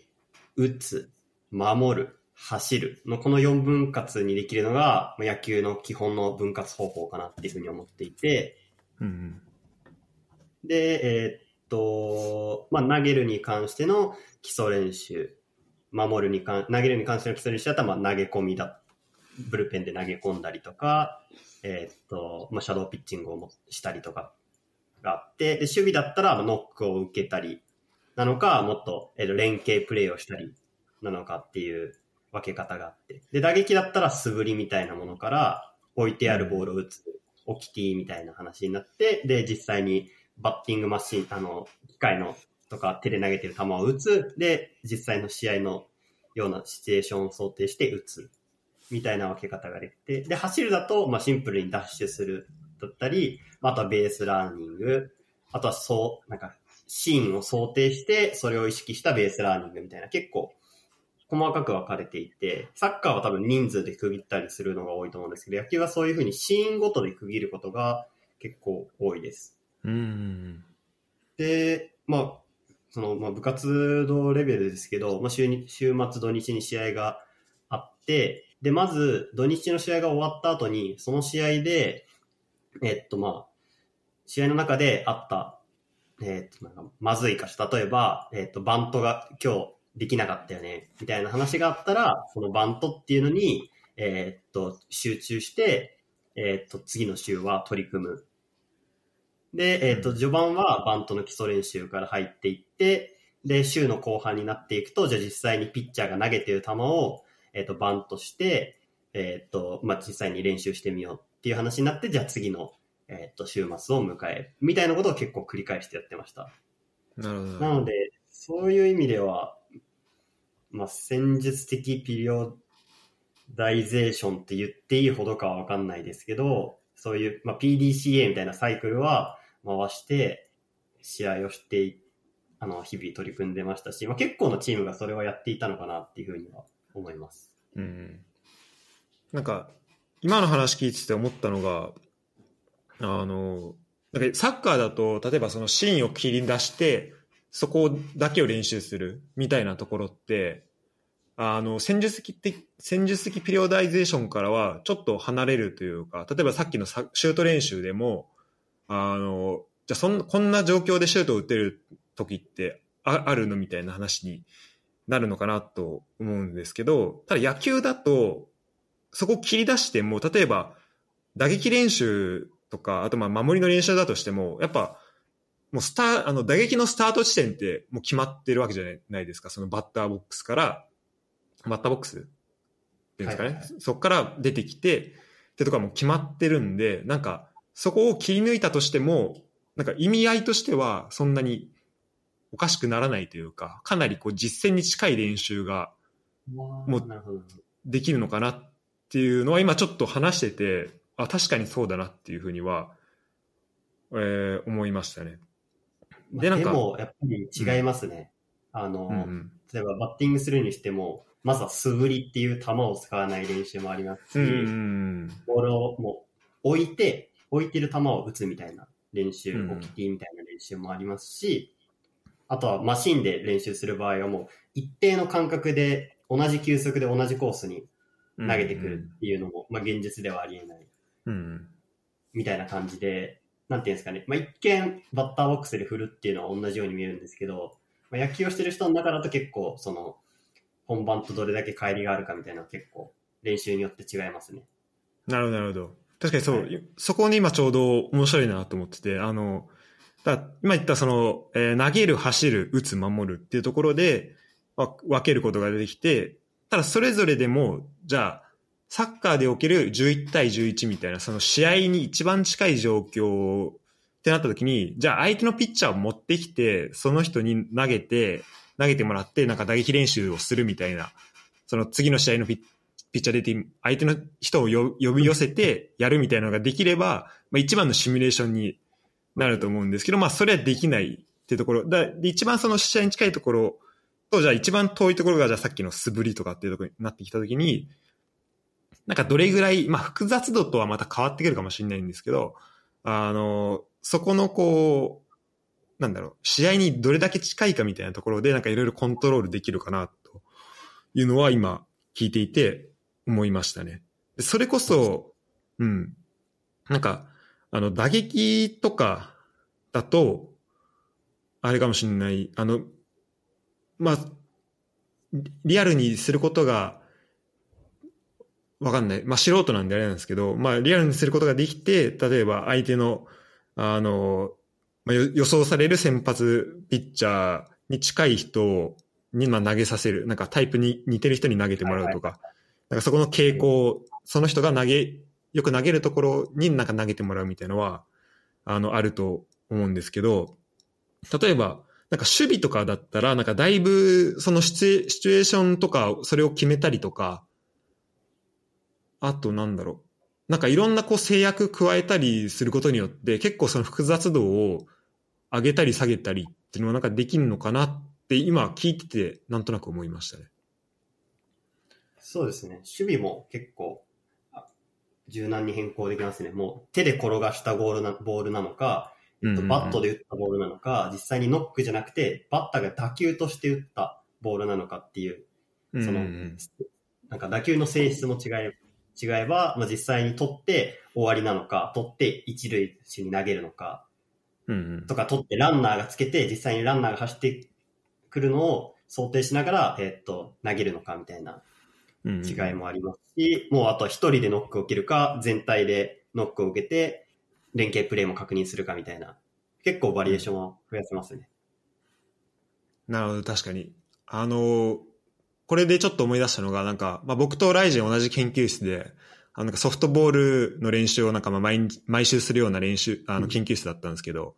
打つ、守る、走る。のこの4分割にできるのが、まあ野球の基本の分割方法かなっていうふうに思っていて、うん。で、えーっと、まあ、投げるに関しての基礎練習、守るに関、投げるに関しての基礎練習だったら、まあ、投げ込みだ、ブルペンで投げ込んだりとか、えーっと、まあ、シャドーピッチングをもしたりとか。があって、で、守備だったら、まあノックを受けたりなのか、もっと、えーっと連携プレーをしたりなのかっていう分け方があって、で、打撃だったら素振りみたいなものから、置いてあるボールを打つ、オキティみたいな話になって、で、実際にバッティングマシン、あの、機械のとか手で投げてる球を打つ。で、実際の試合のようなシチュエーションを想定して打つ。みたいな分け方ができて。で、走るだと、まあ、シンプルにダッシュするだったり、あとはベースランニング、あとはそう、なんか、シーンを想定して、それを意識したベースラーニングみたいな、結構、細かく分かれていて、サッカーは多分人数で区切ったりするのが多いと思うんですけど、野球はそういうふうにシーンごとで区切ることが結構多いです。うん。で、まあ、その、まあ、部活動レベルですけど、まあ週に、週末土日に試合があって、で、まず土日の試合が終わった後に、その試合で、えっと、まあ、試合の中であった、えっと、なんか、まずい箇所、例えば、えっと、バントが今日できなかったよね、みたいな話があったら、そのバントっていうのに、えっと、集中して、えっと、次の週は取り組む。で、えっと、序盤はバントの基礎練習から入っていって、で、週の後半になっていくと、じゃあ実際にピッチャーが投げてる球を、えっと、バントして、えっと、まあ、実際に練習してみようっていう話になって、じゃあ次のえっ、と、週末を迎える。みたいなことを結構繰り返してやってました。なるほど。なので、そういう意味では、まあ、戦術的ピリオダイゼーションって言っていいほどかはわかんないですけど、そういう、まあ、PDCA みたいなサイクルは回して、試合をしてあの、日々取り組んでましたし、まあ、結構のチームがそれをやっていたのかなっていうふうには思います。うん。なんか、今の話聞いてて思ったのが、あの、なんかサッカーだと、例えばそのシーンを切り出して、そこだけを練習するみたいなところって、あの、戦術的、戦術的ピリオダイゼーションからはちょっと離れるというか、例えばさっきのシュート練習でも、あの、じゃあそんこんな状況でシュートを打てる時ってああるのみたいな話になるのかなと思うんですけど、ただ野球だと、そこ切り出しても、例えば打撃練習とか、あとまあ守りの練習だとしても、やっぱ、もうスター、あの打撃のスタート地点ってもう決まってるわけじゃないですか。そのバッターボックスから、バッターボックスっていうんですかね。はいはい、そこから出てきて、ってとかも決まってるんで、なんか、そこを切り抜いたとしても、なんか意味合いとしてはそんなにおかしくならないというか、かなりこう実践に近い練習が、もうできるのかなっていうのは今ちょっと話してて、あ、確かにそうだなっていうふうには、えー、思いましたね。で、なんか。でも、やっぱり違いますね。うん、あの、うんうん、例えばバッティングするにしても、まずは素振りっていう球を使わない練習もありますし、うんうん、ボールをもう置いて、置いてる球を打つみたいな練習、うん、置きティみたいな練習もありますし、あとはマシンで練習する場合はもう一定の間隔で同じ球速で同じコースに投げてくるっていうのも、まあ現実ではありえない。うん、みたいな感じで、なんていうんですかね、まあ、一見バッターボックスで振るっていうのは同じように見えるんですけど、まあ、野球をしてる人の中だと結構、その、本番とどれだけ乖離があるかみたいな結構練習によって違いますね。なるほど、なるほど。確かにそう、はい、そこに今ちょうど面白いなと思ってて、あの、だ今言ったその、えー、投げる、走る、打つ、守るっていうところで、分けることが出てきて、ただそれぞれでも、じゃあ、サッカーでおける11対11みたいな、その試合に一番近い状況ってなった時に、じゃあ相手のピッチャーを持ってきて、その人に投げて、投げてもらって、なんか打撃練習をするみたいな、その次の試合のピッピッチャー出て、相手の人を呼び寄せてやるみたいなのができれば、まあ一番のシミュレーションになると思うんですけど、まあそれはできないっていうところ。だ一番その試合に近いところと、じゃあ一番遠いところが、じゃあさっきの素振りとかっていうところになってきたときに、なんかどれぐらい、まあ複雑度とはまた変わってくるかもしれないんですけど、あの、そこのこう、なんだろう、試合にどれだけ近いかみたいなところでなんかいろいろコントロールできるかなというのは今聞いていて思いましたね。それこそ、うん、なんか、あの打撃とかだと、あれかもしれない、あの、まあ、リアルにすることがわかんない。まあ、素人なんであれなんですけど、まあ、リアルにすることができて、例えば相手の、あの、まあ、予想される先発ピッチャーに近い人に、まあ、投げさせる。なんかタイプに似てる人に投げてもらうとか、はいはい、なんかそこの傾向、その人が投げ、よく投げるところになんか投げてもらうみたいなのは、あの、あると思うんですけど、例えば、なんか守備とかだったら、なんかだいぶ、そのシチュエーションとか、それを決めたりとか、あとなんだろう。なんかいろんなこう制約加えたりすることによって結構その複雑度を上げたり下げたりっっていうのはなんかできるのかなって今聞いててなんとなく思いましたね。そうですね。守備も結構柔軟に変更できますね。もう手で転がしたボールなボールなのか、えっと、バットで打ったボールなのか、実際にノックじゃなくて、バッターが打球として打ったボールなのかっていう、その、なんか打球の性質も違え違えば、まあ、実際に取って終わりなのか、取って一塁手に投げるのか、とか取ってランナーがつけて、実際にランナーが走ってくるのを想定しながら、えっと、投げるのかみたいな違いもありますし、もうあと一人でノックを受けるか、全体でノックを受けて、連携プレーも確認するかみたいな、結構バリエーションは増やせますね。なるほど、確かに。あの、これでちょっと思い出したのが、なんか、まあ、僕とライジン同じ研究室で、あのソフトボールの練習をなんかまあ毎毎週するような練習、あの研究室だったんですけど、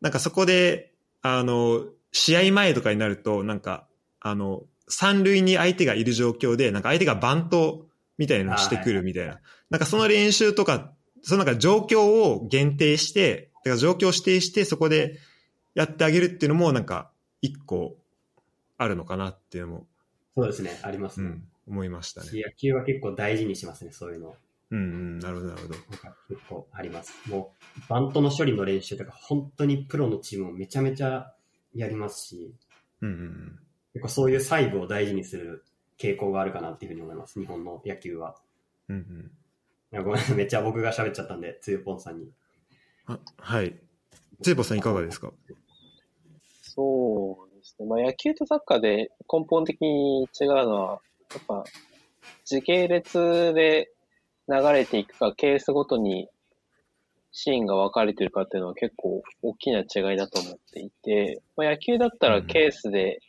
なんかそこで、あの、試合前とかになると、なんか、あの、三塁に相手がいる状況で、なんか相手がバントみたいなのしてくるみたいな。なんかその練習とか、そのなんか状況を限定して、だから状況を指定してそこでやってあげるっていうのもなんか一個あるのかなっていうのも。そうですね、ありますね。うん、思いましたね。野球は結構大事にしますね、そういうの。うんうん、なるほど、なるほど。結構あります。もう、バントの処理の練習とか、本当にプロのチームもめちゃめちゃやりますし、うんうん、結構そういう細部を大事にする傾向があるかなっていうふうに思います、日本の野球は。うんうん。いやごめん、めっちゃ僕が喋っちゃったんで、つゆぽんさんに。あはい。つゆぽんさんいかがですか？そうですね。まあ野球とサッカーで根本的に違うのは、やっぱ時系列で流れていくか、ケースごとにシーンが分かれてるかっていうのは結構大きな違いだと思っていて、まあ、野球だったらケースで、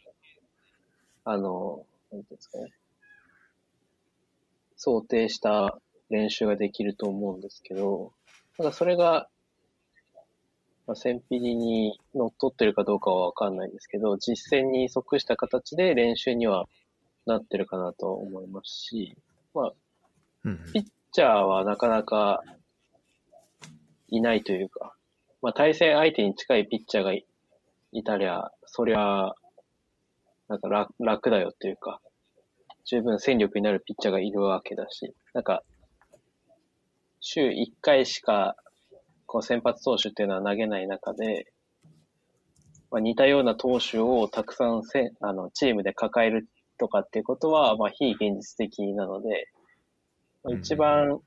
うん、あの、なんていうんですかね、想定した練習ができると思うんですけど、ただそれが、まあ、センピリに乗っ取ってるかどうかはわかんないんですけど、実践に即した形で練習にはなってるかなと思いますし、まあ、ピッチャーはなかなかいないというか、まあ、対戦相手に近いピッチャーがいたりゃ、そりゃ、なんか楽楽だよっていうか、十分戦力になるピッチャーがいるわけだし、なんか、週1回しか、こう先発投手っていうのは投げない中で、まあ、似たような投手をたくさんせあのチームで抱えるとかっていうことは、まあ、非現実的なので、まあ、一番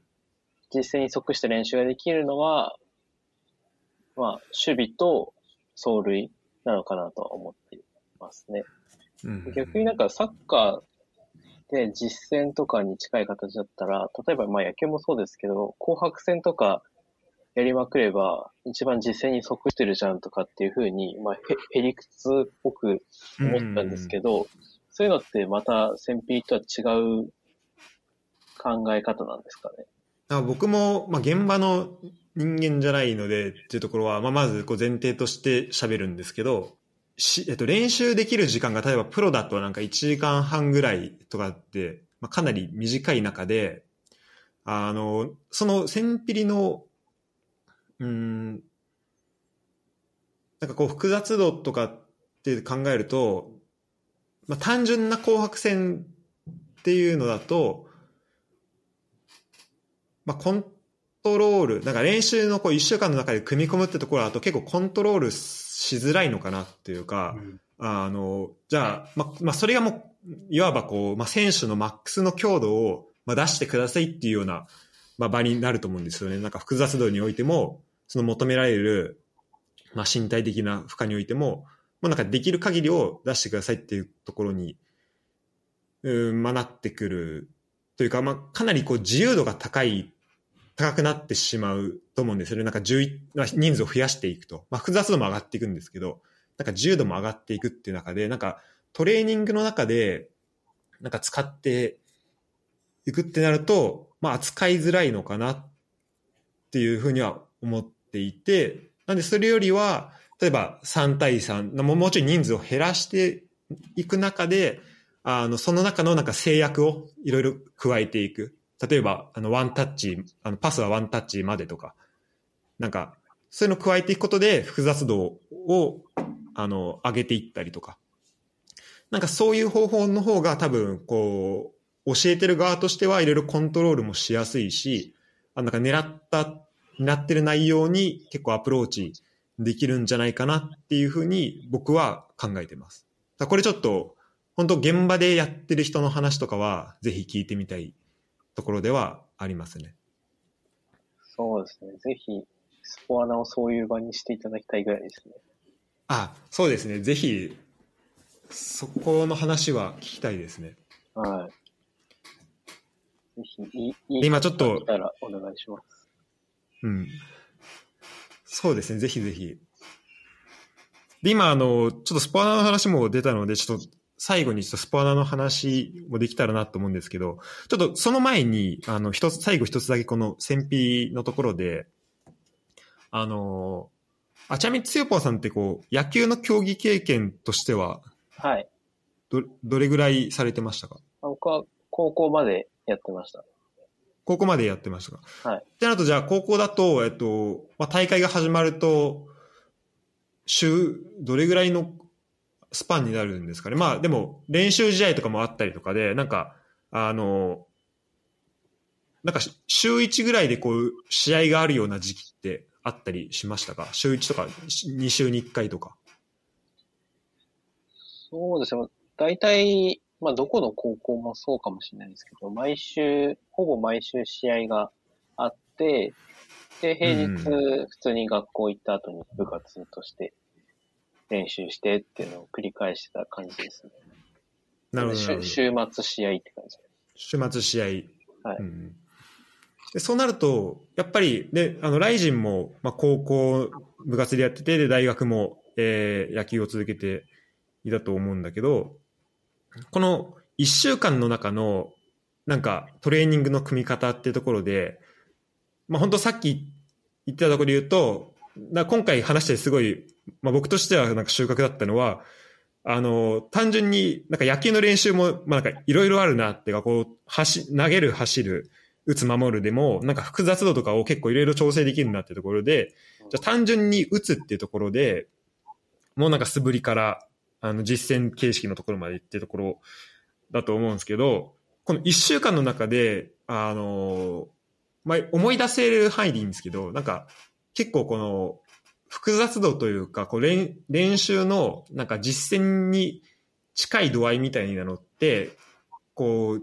実践に即した練習ができるのは、まあ、守備と走塁なのかなと思っていますね。うん、逆になんかサッカーで実践とかに近い形だったら、例えばまあ野球もそうですけど、紅白戦とかやりまくれば、一番実践に即してるじゃんとかっていうふうに、まあへ、へりくつっぽく思ったんですけど、うん、そういうのってまた戦費とは違う考え方なんですかね？僕も、まあ、現場の人間じゃないのでっていうところは、まあ、まずこう前提として喋るんですけど、し、えっと、練習できる時間が例えばプロだとなんか1時間半ぐらいとかって、まあ、かなり短い中で、あの、その千ピリの、うん、なんかこう複雑度とかって考えると、まあ、単純な紅白戦っていうのだと、まあ、コントロール、なんか練習のこう1週間の中で組み込むってところだと結構コントロールしづらいのかなっていうか、うん、あの、じゃあ、ま、まあ、それがもう、いわばこう、まあ、選手のマックスの強度を、まあ、出してくださいっていうような、まあ、場になると思うんですよね。なんか複雑度においても、その求められる、まあ、身体的な負荷においても、まあ、なんかできる限りを出してくださいっていうところに、うん、まあ、なってくるというか、まあ、かなりこう自由度が高い高くなってしまうと思うんですよね。なんか11、人数を増やしていくと。まあ複雑度も上がっていくんですけど、なんか自由度も上がっていくっていう中で、なんかトレーニングの中で、なんか使っていくってなると、まあ扱いづらいのかなっていうふうには思っていて、なんでそれよりは、例えば3対3、もうちょい人数を減らしていく中で、あの、その中のなんか制約をいろいろ加えていく。例えば、あの、ワンタッチ、あの、パスはワンタッチまでとか、なんか、そういうのを加えていくことで、複雑度を、あの、上げていったりとか。なんかそういう方法の方が多分、こう、教えてる側としてはいろいろコントロールもしやすいし、あなんか狙った、狙ってる内容に結構アプローチできるんじゃないかなっていうふうに僕は考えてます。だこれちょっと、本当現場でやってる人の話とかは、ぜひ聞いてみたいところではありますね。そうですね。ぜひ、スポアナをそういう場にしていただきたいぐらいですね。あ、そうですね。ぜひ、そこの話は聞きたいですね。はい。ぜひ、いい、今ちょっと、お願いします。うん。そうですね。ぜひぜひ。で、今、あの、ちょっとスポアナの話も出たので、ちょっと最後にちょっとスポアナの話もできたらなと思うんですけど、ちょっとその前に、あの、一つ、最後一つだけこの戦費のところで、あの、あちなみにつよぽんさんってこう、野球の競技経験としては、はい。ど、どれぐらいされてましたか？僕は高校までやってました。高校までやってましたかはい。ってなると、じゃあ高校だと、えっと、まあ、大会が始まると、週、どれぐらいのスパンになるんですかね。まあでも練習試合とかもあったりとかで、なんか、あの、なんか週1ぐらいでこう試合があるような時期ってあったりしましたか？週1とか2週に1回とか。そうですね。大体、まあどこの高校もそうかもしれないですけど、毎週、ほぼ毎週試合があって、で、平日普通に学校行った後に部活として練習してっていうのを繰り返してた感じですね。なるほど。週末試合って感じ週末試合。はい。うん、でそうなると、やっぱり、で、あの、ライジンも、まあ、高校部活でやってて、で、大学も、えー、野球を続けていたと思うんだけど、この一週間の中の、なんか、トレーニングの組み方っていうところで、まあ、本当さっき言ってたところで言うと、今回話してすごいまあ、僕としてはなんか収穫だったのは、あの、単純になんか野球の練習も、まあ、なんかいろいろあるなっていうか、こう、走、投げる、走る、打つ、守るでも、なんか複雑度とかを結構いろいろ調整できるなっていうところで、じゃ単純に打つっていうところで、もうなんか素振りから、あの、実践形式のところまで行っていうところだと思うんですけど、この一週間の中で、あの、まあ、思い出せる範囲でいいんですけど、なんか、結構この、複雑度というか、こう練練習のなんか実践に近い度合いみたいなのって、こう、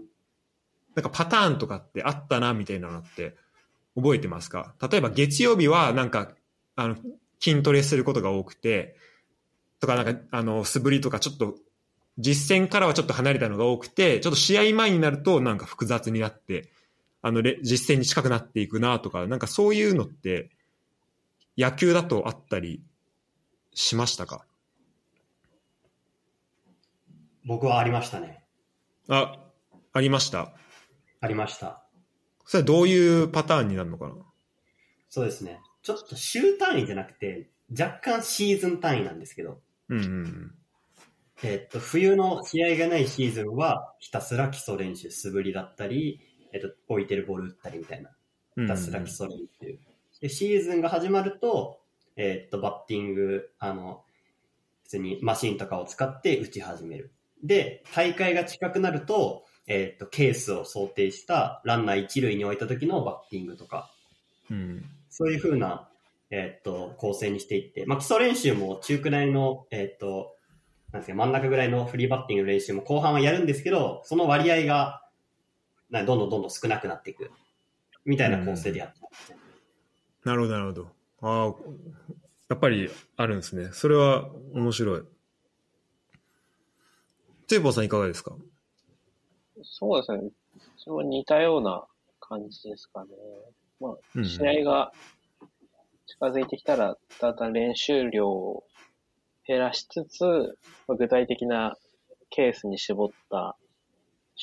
なんかパターンとかってあったなみたいなのって覚えてますか？例えば月曜日はなんか、あの、筋トレすることが多くて、とかなんか、あの、素振りとかちょっと実践からはちょっと離れたのが多くて、ちょっと試合前になるとなんか複雑になって、あの、実践に近くなっていくなとか、なんかそういうのって野球だとあったりしましたか？僕はありましたね。あ、ありました？ありました。それはどういうパターンになるのかな？そうですね。ちょっと週単位じゃなくて、若干シーズン単位なんですけど。うんうん、えー、っと、冬の試合がないシーズンは、ひたすら基礎練習、素振りだったり、えー、っと、置いてるボール打ったりみたいな。ひたすら基礎練習。で、シーズンが始まると、えー、っと、バッティング、あの、普通にマシンとかを使って打ち始める。で、大会が近くなると、えー、っと、ケースを想定したランナー一塁に置いた時のバッティングとか、うん、そういうふうな、えー、っと、構成にしていって、まあ、基礎練習も中くらいの、えっと、なんですか、真ん中ぐらいのフリーバッティングの練習も後半はやるんですけど、その割合が、どんどんどんどん少なくなっていく。みたいな構成でやってますね。うんなるほど、なるほど。ああ、やっぱりあるんですね。それは面白い。テーポーさんいかがですか？そうですね。それは似たような感じですかね。まあ、試合が近づいてきたら、だんだん練習量を減らしつつ、まあ、具体的なケースに絞った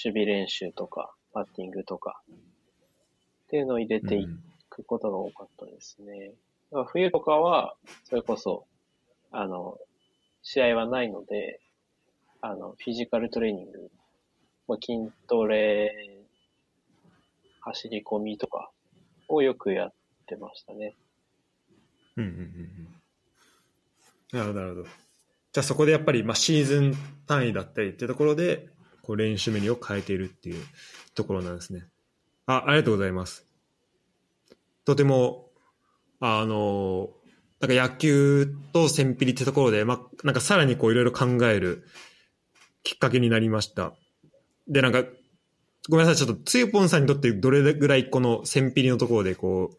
守備練習とか、バッティングとか、っていうのを入れていっくことが多かったですね。だから冬とかは、それこそ、あの、試合はないので、あの、フィジカルトレーニング、まあ、筋トレ、走り込みとかをよくやってましたね。うんうんうん。なるほど、なるほど。じゃあそこでやっぱり、まあ、シーズン単位だったりっていうところで、こう練習メニューを変えているっていうところなんですね。あ、ありがとうございます。とても、あの、なんか野球と戦ピリってところで、まあ、なんかさらにこういろいろ考えるきっかけになりました。で、なんか、ごめんなさい、ちょっとつゆぽんさんにとってどれぐらいこの戦ピリのところでこう、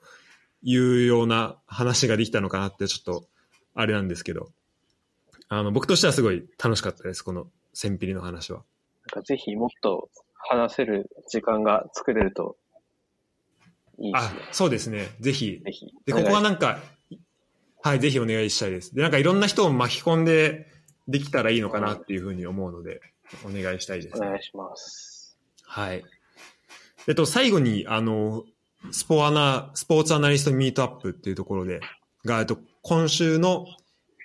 いうような話ができたのかなってちょっと、あれなんですけど、あの、僕としてはすごい楽しかったです、この戦ピリの話は。なんかぜひもっと話せる時間が作れるといいですね。あ、そうですね。ぜひ。ぜひ。で、ここはなんか、はい、ぜひお願いしたいです。で、なんかいろんな人を巻き込んでできたらいいのかなっていうふうに思うので、お願いしたいです、お願いします。はい。えっと、最後に、あの、スポアナ、スポーツアナリストミートアップっていうところで、が、えっと、今週の、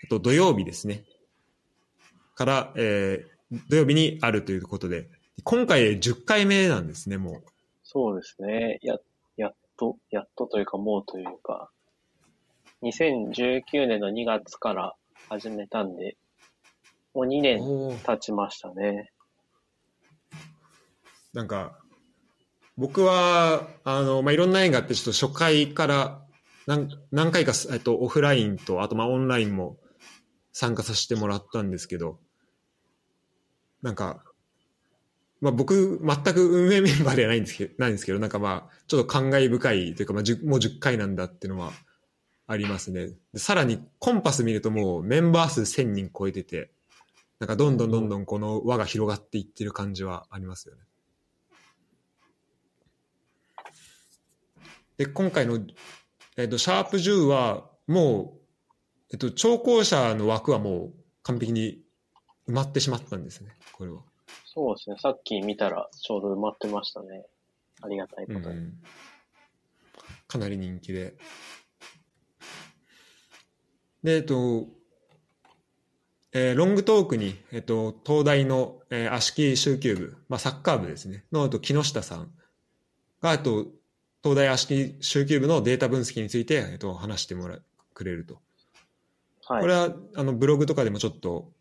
えっと、土曜日ですね。から、えー、土曜日にあるということで、今回10回目なんですね、もう。そうですね。や、やっと、やっとというかもうというか、2019年の2月から始めたんで、もう2年経ちましたね。なんか、僕は、あの、まあ、いろんな縁があって、ちょっと初回から何何回か、えっと、オフラインと、あと、ま、オンラインも参加させてもらったんですけど、なんか、まあ、僕、全く運営メンバーではないんですけど、ないんですけど、なんかまあ、ちょっと感慨深いというか、まあ、もう10回なんだっていうのはありますね。さらに、コンパス見るともうメンバー数1000人超えてて、なんかどんどんどんどんこの輪が広がっていってる感じはありますよね。で、今回の、えっ、と、シャープ10は、もう、えっ、と、聴講者の枠はもう完璧に埋まってしまったんですね、これは。そうですね。さっき見たらちょうど埋まってましたね。ありがたいことに。うん、かなり人気で。で、えっと、えー、ロングトークに、えっと、東大の、えー、足木集球部、まあ、サッカー部ですね、の、と、木下さんが、えっと、東大足木集球部のデータ分析について、えっと、話してもらくれると。はい、これは、あの、ブログとかでもちょっと、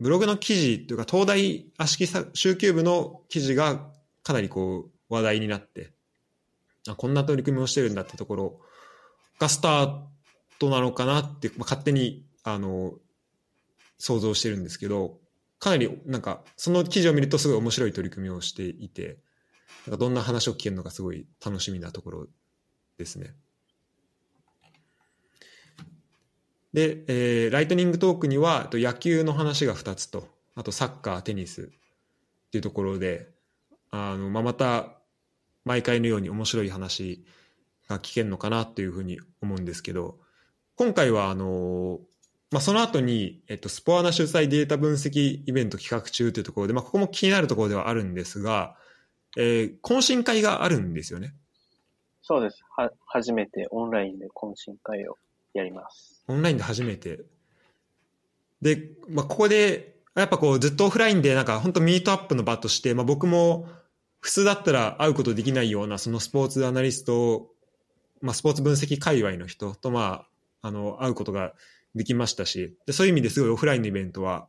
ブログの記事というか、東大足木集球部の記事がかなりこう、話題になって、あこんな取り組みをしてるんだってところがスタートなのかなって、まあ、勝手に、あの、想像してるんですけど、かなりなんか、その記事を見るとすごい面白い取り組みをしていて、なんかどんな話を聞けるのかすごい楽しみなところですね。で、えー、ライトニングトークには野球の話が2つと、あとサッカー、テニスっていうところで、あの、まあ、また毎回のように面白い話が聞けるのかなっていうふうに思うんですけど、今回はあの、まあ、その後に、えっと、スポアナ主催データ分析イベント企画中というところで、まあ、ここも気になるところではあるんですが、えー、懇親会があるんですよね？そうです。は、初めてオンラインで懇親会をやります。オンラインで初めて。で、まあ、ここで、やっぱこうずっとオフラインでなんか本当ミートアップの場として、まあ、僕も普通だったら会うことできないようなそのスポーツアナリスト、まあ、スポーツ分析界隈の人とまあ、あの、会うことができましたし、でそういう意味ですごいオフラインのイベントは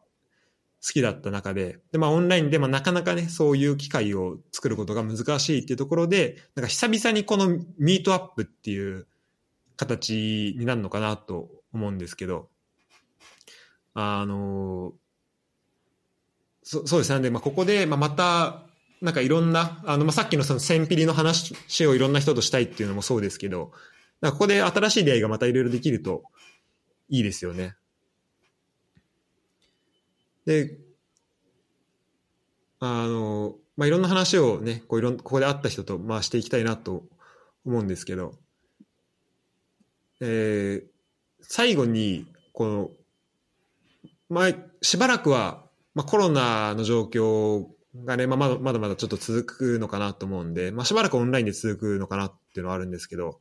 好きだった中で、で、まあオンラインでまあなかなかね、そういう機会を作ることが難しいっていうところで、なんか久々にこのミートアップっていう形になるのかなと思うんですけど、あの、そそうですね。なんで、まあ、ここで、まあ、また、なんかいろんな、あの、まあ、さっきのその千ピリの話をいろんな人としたいっていうのもそうですけど、ここで新しい出会いがまたいろいろできるといいですよね。で、あの、まあ、いろんな話をね、こういろん、ここで会った人と、まあ、していきたいなと思うんですけど、えー、最後に、この、まあ、しばらくは、まあ、コロナの状況がね、まあ、まだまだまだちょっと続くのかなと思うんで、まあ、しばらくオンラインで続くのかなっていうのはあるんですけど、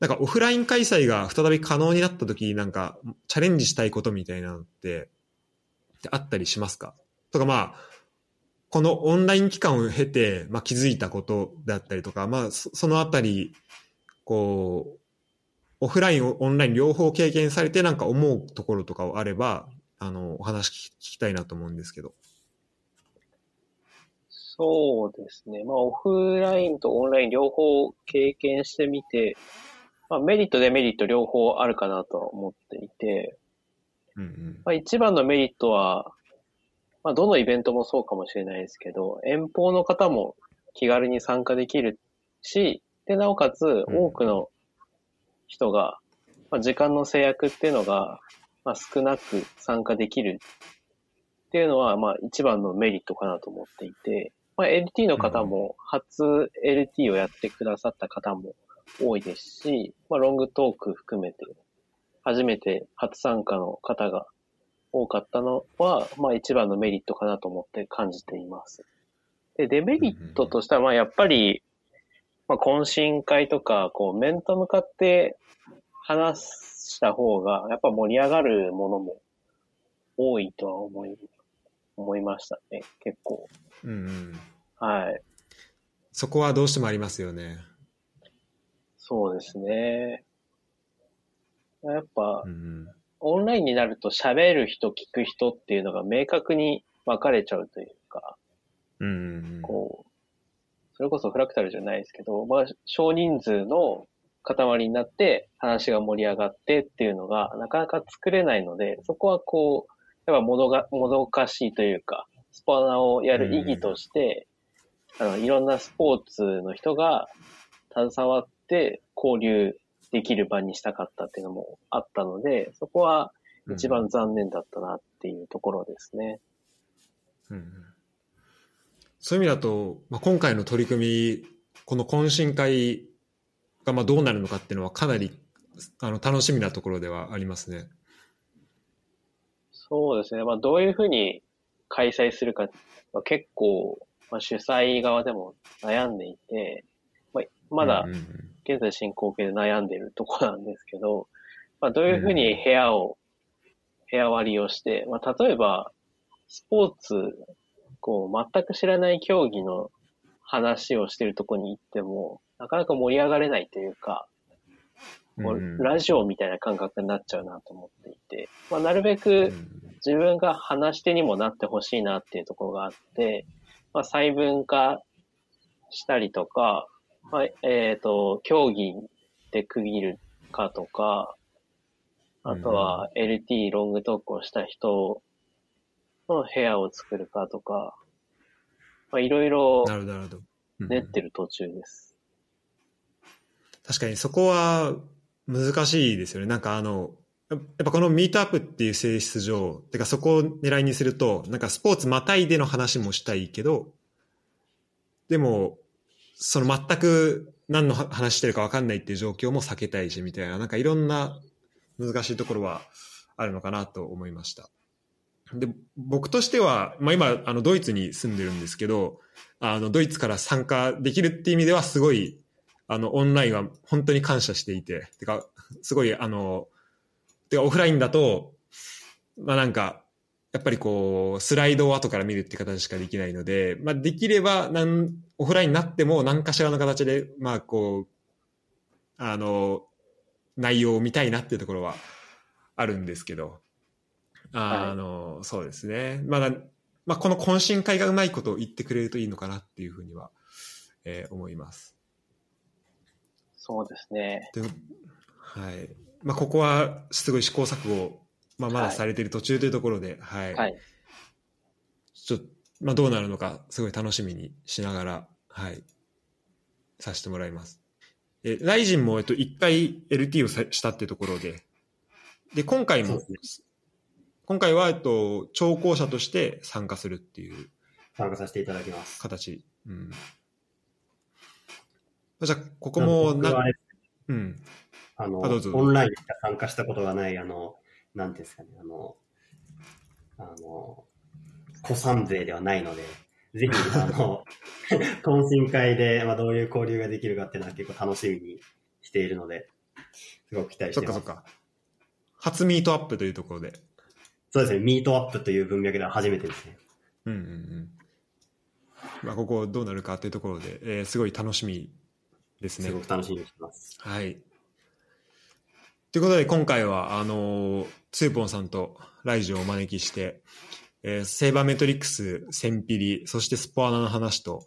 なんかオフライン開催が再び可能になった時になんかチャレンジしたいことみたいなのってってあったりしますか？とかまあ、このオンライン期間を経て、まあ、気づいたことだったりとか、まあそ、そのあたり、こう、オフライン、オンライン両方経験されてなんか思うところとかあれば、あの、お話聞きたいなと思うんですけど。そうですね。まあ、オフラインとオンライン両方経験してみて、まあ、メリット、デメリット両方あるかなとは思っていて、うんうん。まあ、一番のメリットは、まあ、どのイベントもそうかもしれないですけど、遠方の方も気軽に参加できるし、で、なおかつうん多くの人が、まあ、時間の制約っていうのが、まあ、少なく参加できるっていうのは、まあ、一番のメリットかなと思っていて、まあ、LT の方も、初 LT をやってくださった方も多いですし、まあ、ロングトーク含めて、初めて初参加の方が多かったのは、まあ一番のメリットかなと思って感じています。で、デメリットとしては、まあやっぱり、まあ懇親会とか、こう面と向かって話した方が、やっぱ盛り上がるものも多いとは思い、思いましたね。結構。うんうん。はい。そこはどうしてもありますよね。そうですね。やっぱう、んオンラインになると喋る人、聞く人っていうのが明確に分かれちゃうというか、うん。こう、それこそフラクタルじゃないですけど、まあ、少人数の塊になって話が盛り上がってっていうのがなかなか作れないので、そこはこう、やっぱもどが、もどかしいというか、スパナをやる意義として、あの、いろんなスポーツの人が携わって交流できる場にしたかったっていうのもあったので、そこは一番残念だったなっていうところですね。うんうんそういう意味だと、まあ、今回の取り組み、この懇親会がまあどうなるのかっていうのはかなりあの楽しみなところではありますね。そうですね。まあ、どういうふうに開催するかは結構、まあ、主催側でも悩んでいて、まあ、まだ現在進行形で悩んでいるところなんですけど、まあ、どういうふうに部屋を、部屋割りをして、まあ、例えば、スポーツ、こう、全く知らない競技の話をしているところに行っても、なかなか盛り上がれないというか、もうラジオみたいな感覚になっちゃうなと思っていて、まあ、なるべうくん。自分が話し手にもなってほしいなっていうところがあって、まあ、細分化したりとか、まあ、えっ、と、競技で区切るかとか、あとは LT ロングトークをした人の部屋を作るかとか、まあ、いろいろ練ってる途中です。確かにそこは難しいですよね。なんかあの、やっぱこのミートアップっていう性質上、てかそこを狙いにすると、なんかスポーツまたいでの話もしたいけど、でも、その全く何の話してるか分かんないっていう状況も避けたいし、みたいな、なんかいろんな難しいところはあるのかなと思いました。で、僕としては、まあ今、あの、ドイツに住んでるんですけど、あの、ドイツから参加できるっていう意味ではすごい、あの、オンラインは本当に感謝していて、てか、すごい、あの、てか、オフラインだと、まあなんか、やっぱりこう、スライドを後から見るって形しかできないので、まあできれば、なん、オフラインになっても何かしらの形で、まあこう、あの、内容を見たいなっていうところはあるんですけど、あの、そうですね。まだ、まあこの懇親会がうまいことを言ってくれるといいのかなっていうふうには、えー思います。そうですね。ではい。まあ、ここはすごい試行錯誤、まあ、まだされている途中というところで、はい。はい。ちょっと、まあ、どうなるのか、すごい楽しみにしながら、はい。させてもらいます。え、ライジンも、えっと、一回 LT をさしたっていうところで、で、今回も、今回は、えっと、聴講者として参加するっていう参加させていただきます。形。うん。じゃあ、ここも、僕はあれうん。あの、あオンラインしか参加したことがない、あの、なんていうんですかね、あの、あの、古参勢ではないので、ぜひ、あの、[laughs] 懇親会で、まあ、どういう交流ができるかっていうのは結構楽しみにしているので、すごく期待してます。そっかそっか。初ミートアップというところで。そうですね、ミートアップという文脈では初めてですね。うんうんうん。まあ、ここどうなるかというところで、えーすごい楽しみですねすご。く楽しみにしてます。はい。ということで今回はあのツーポンさんとライジンをお招きして、えーセーバーメトリックス、センピリ、そしてスポアナの話と、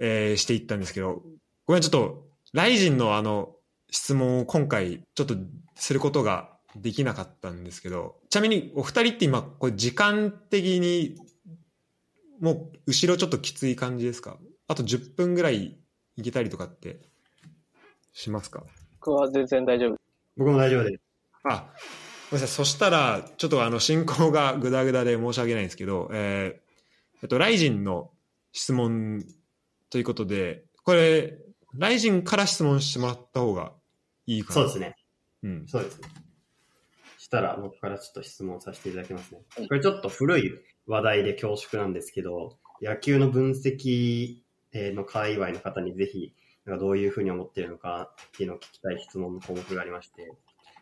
えーしていったんですけど、ごめん、ちょっと、ライジンのあの、質問を今回、ちょっとすることができなかったんですけど、ちなみにお二人って今、これ時間的に、もう、後ろちょっときつい感じですか？あと10分ぐらいいけたりとかって、しますか？僕は全然大丈夫。僕も大丈夫です。あ、ごめんなさい。そしたら、ちょっとあの、進行がグダグダで申し訳ないんですけど、えーえっと、ライジンの質問ということで、これ、ライジンから質問してもらった方がいいかな。そうですね。うん。そうですね。したら僕からちょっと質問させていただきますねはい。これちょっと古い話題で恐縮なんですけど、野球の分析えーの界隈の方にぜひ、なんかどういうふうに思っているのかっていうのを聞きたい質問の項目がありまして、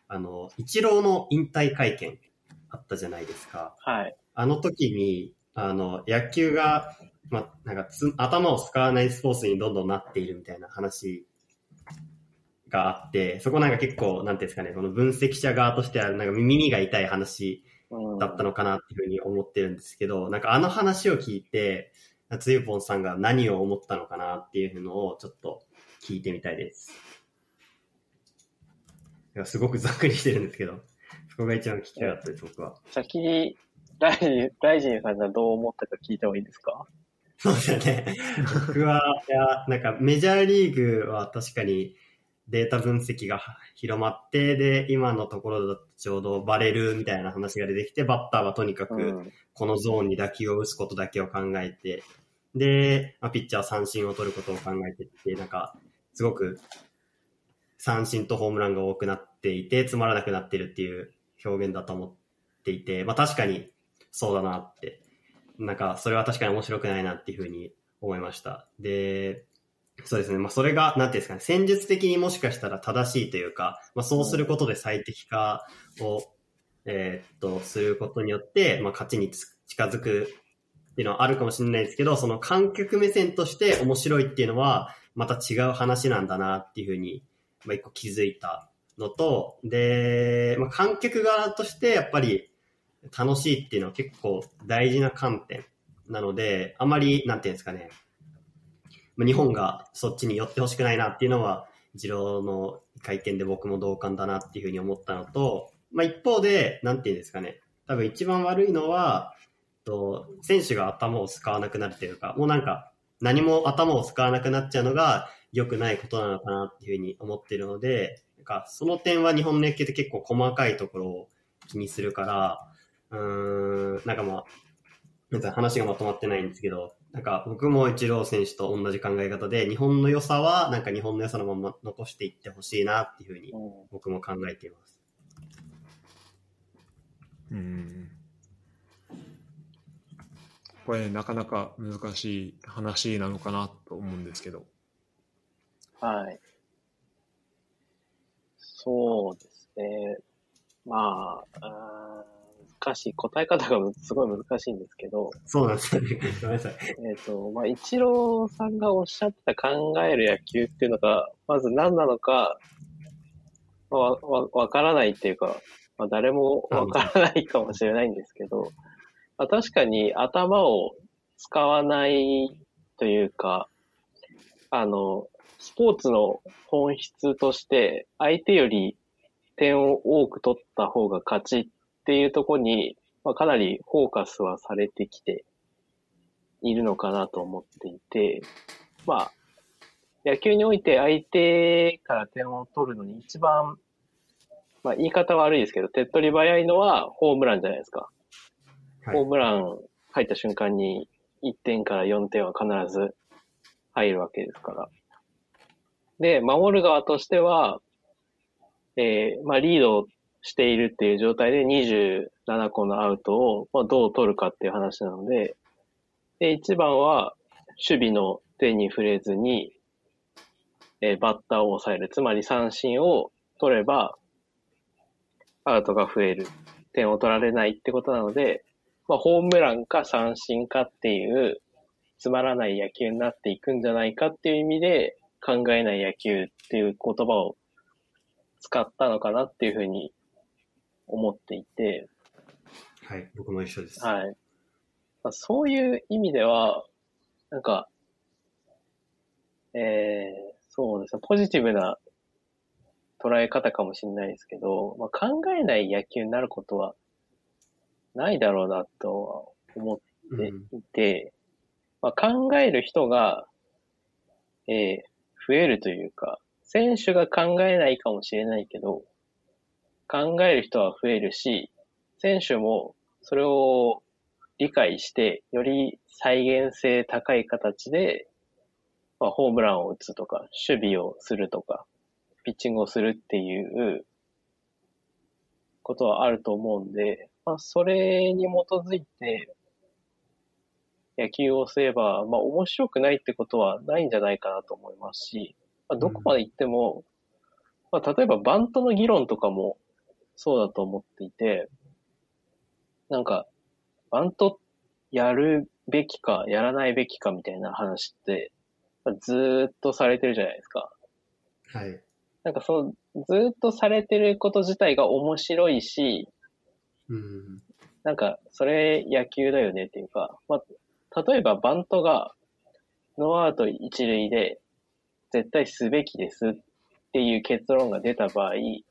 あの、イチローの引退会見あったじゃないですか。はい。あの時に、あの、野球が、ま、なんかつ、頭を使わないスポーツにどんどんなっているみたいな話があって、そこなんか結構、なんていうんですかね、この分析者側としては、なんか耳が痛い話うんだったのかなっていうふうに思ってるんですけど、なんかあの話を聞いて、つゆぽんさんが何を思ったのかなっていうのをちょっと聞いてみたいです。いやすごくざっくりしてるんですけど、そこが一番聞きたかったです、僕は。先に、ライジン、ライジンさんがどう思ったか聞いた方がいいですか？そうですよね。僕は、いや、なんかメジャーリーグは確かにデータ分析が広まって、で、今のところだとちょうどバレるみたいな話が出てきて、バッターはとにかくうん。このゾーンに打球を打つことだけを考えて、で、まあ、ピッチャーは三振を取ることを考えてって、なんか、すごく三振とホームランが多くなっていて、つまらなくなってるっていう表現だと思っていて、まあ確かにそうだなって、なんかそれは確かに面白くないなっていうふうに思いました。で、そうですね。まあそれが、なんていうんですかね、戦術的にもしかしたら正しいというか、まあそうすることで最適化を、えーっと、することによって、まあ勝ちに近づくっていうのはあるかもしれないですけど、その観客目線として面白いっていうのは、また違う話なんだなっていうふうに、まあ、一個気づいたのと、で、まあ、観客側としてやっぱり楽しいっていうのは結構大事な観点なので、あまり、なんていうんですかね、まあ日本がそっちに寄ってほしくないなっていうのは、二郎の会見で僕も同感だなっていうふうに思ったのと、まあ、一方で、なんていうんですかね、多分一番悪いのは、と選手が頭を使わなくなるというか、もうなんか何も頭を使わなくなっちゃうのが良くないことなのかなっていうふうに思ってるので、なんかその点は日本の野球って結構細かいところを気にするから、うーん、なんかまあ、なんか話がまとまってないんですけど、なんか僕もイチロー選手と同じ考え方で、日本の良さはなんか日本の良さのまま残していってほしいなっていうふうに僕も考えています。うん。これ、なかなか難しい話なのかなと思うんですけど。はい。そうですね。まあ、あー難しい。答え方がむ [laughs] すごい難しいんですけど、そうなんですよね。ごめんなさい。えっ、と、まあ、イチローさんがおっしゃってた考える野球っていうのが、まず何なのか、まあわ、わ、わからないっていうか、まあ、誰もわからないかもしれないんですけど、まあ、確かに頭を使わないというか、あの、スポーツの本質として、相手より点を多く取った方が勝ちっていうところに、まあ、かなりフォーカスはされてきているのかなと思っていて、まあ、野球において相手から点を取るのに一番、まあ言い方悪いですけど、手っ取り早いのはホームランじゃないですか。ホームラン入った瞬間に1点から4点は必ず入るわけですから。で、守る側としては、えーまあリードしているっていう状態で27個のアウトを、まあ、どう取るかっていう話なので、で、一番は守備の手に触れずに、えーバッターを抑える。つまり三振を取れば、アウトが増える。点を取られないってことなので、まあ、ホームランか三振かっていう、つまらない野球になっていくんじゃないかっていう意味で、考えない野球っていう言葉を使ったのかなっていうふうに思っていて、はい、僕も一緒です。はい。まあ、そういう意味では、なんか、えー、そうですね、ポジティブな捉え方かもしれないですけど、まあ、考えない野球になることはないだろうなとは思っていて、まあ、考える人が、えー、増えるというか、選手が考えないかもしれないけど、考える人は増えるし、選手もそれを理解して、より再現性高い形で、まあ、ホームランを打つとか、守備をするとか、ピッチングをするっていうことはあると思うんで、まあ、それに基づいて、野球をすれば、まあ、面白くないってことはないんじゃないかなと思いますし、まあ、どこまで行っても、うん、まあ、例えばバントの議論とかもそうだと思っていて、なんか、バントやるべきか、やらないべきかみたいな話って、ずーっとされてるじゃないですか。はい。なんかそう、ずっとされてること自体が面白いし、うん、なんか、それ野球だよねっていうか、まあ、例えばバントがノーアウト一塁で絶対すべきですっていう結論が出た場合、じ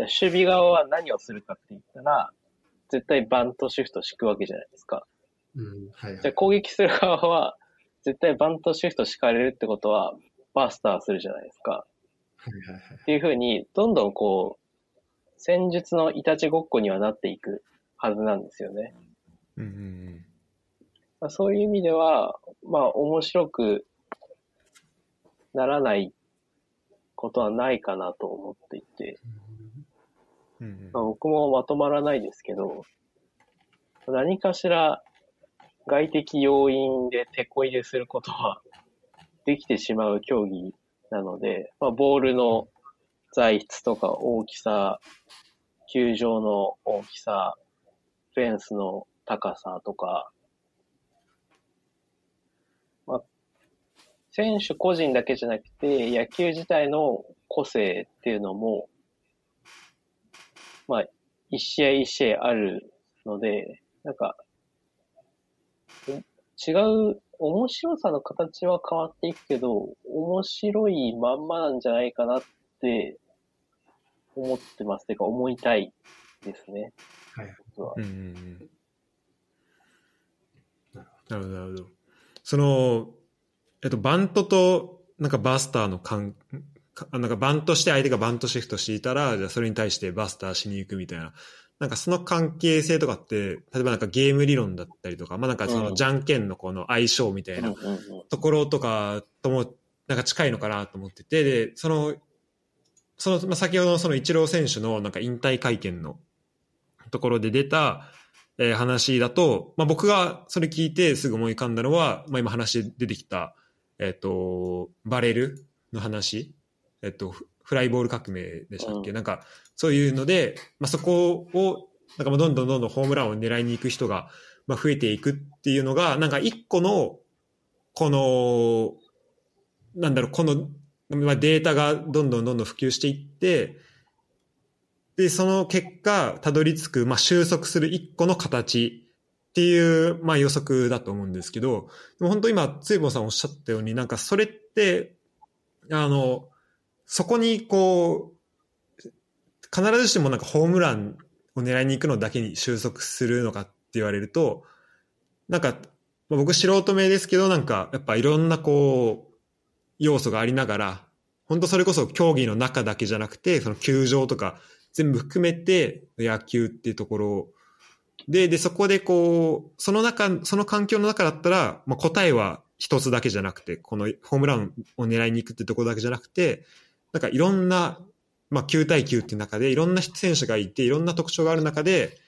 ゃ守備側は何をするかって言ったら、絶対バントシフト敷くわけじゃないですか。うんはいはい、じゃ攻撃する側は、絶対バントシフト敷かれるってことは、バースターするじゃないですか。はいはいはい、っていうふうに、どんどんこう、戦術のいたちごっこにはなっていくはずなんですよね。うんうんうん。まあ、そういう意味では、まあ、面白くならないことはないかなと思っていて、うんうん。まあ、僕もまとまらないですけど、何かしら外的要因で手こ入れすることはできてしまう競技なので、まあ、ボールの材質とか大きさ、球場の大きさ、フェンスの高さとか、まあ、選手個人だけじゃなくて、野球自体の個性っていうのも、まあ、一試合一試合あるので、なんか、違う、面白さの形は変わっていくけど、面白いまんまなんじゃないかなって思ってます。てか、思いたいですね。はい。はうんなるほど、なるほど。その、えっと、バントと、なんかバスターの関、かなんかバントして相手がバントシフトしていたら、じゃあそれに対してバスターしに行くみたいな。なんかその関係性とかって、例えばなんかゲーム理論だったりとか、まあなんかそのじゃんけんのこの相性みたいなところとかとも、なんか近いのかなと思ってて、で、その、その、まあ、先ほどのそのイチロー選手のなんか引退会見のところで出た、えー話だと、まあ、僕がそれ聞いてすぐ思い浮かんだのは、まあ、今話で出てきた、えっ、と、バレルの話、えっ、と、フフライボール革命でしたっけ、うん。なんか、そういうので、まあ、そこを、なんかもうどんどんどんどんホームランを狙いに行く人が、まあ、増えていくっていうのが、なんか一個の、この、なんだろう、この、まあ、データがどんどんどんどん普及していって、で、その結果、たどり着く、まあ、収束する一個の形っていう、まあ、予測だと思うんですけど、でも本当今、ついぼんさんおっしゃったように、なんかそれって、あの、そこにこう、必ずしもなんかホームランを狙いに行くのだけに収束するのかって言われると、なんか、まあ僕素人目ですけど、なんかやっぱいろんなこう、要素がありながら、本当それこそ競技の中だけじゃなくて、その球場とか全部含めて野球っていうところで、で、そこでこう、その中、その環境の中だったら、まあ、答えは一つだけじゃなくて、このホームランを狙いに行くってところだけじゃなくて、なんかいろんな、まあ、9対9っていう中でいろんな選手がいて、いろんな特徴がある中で、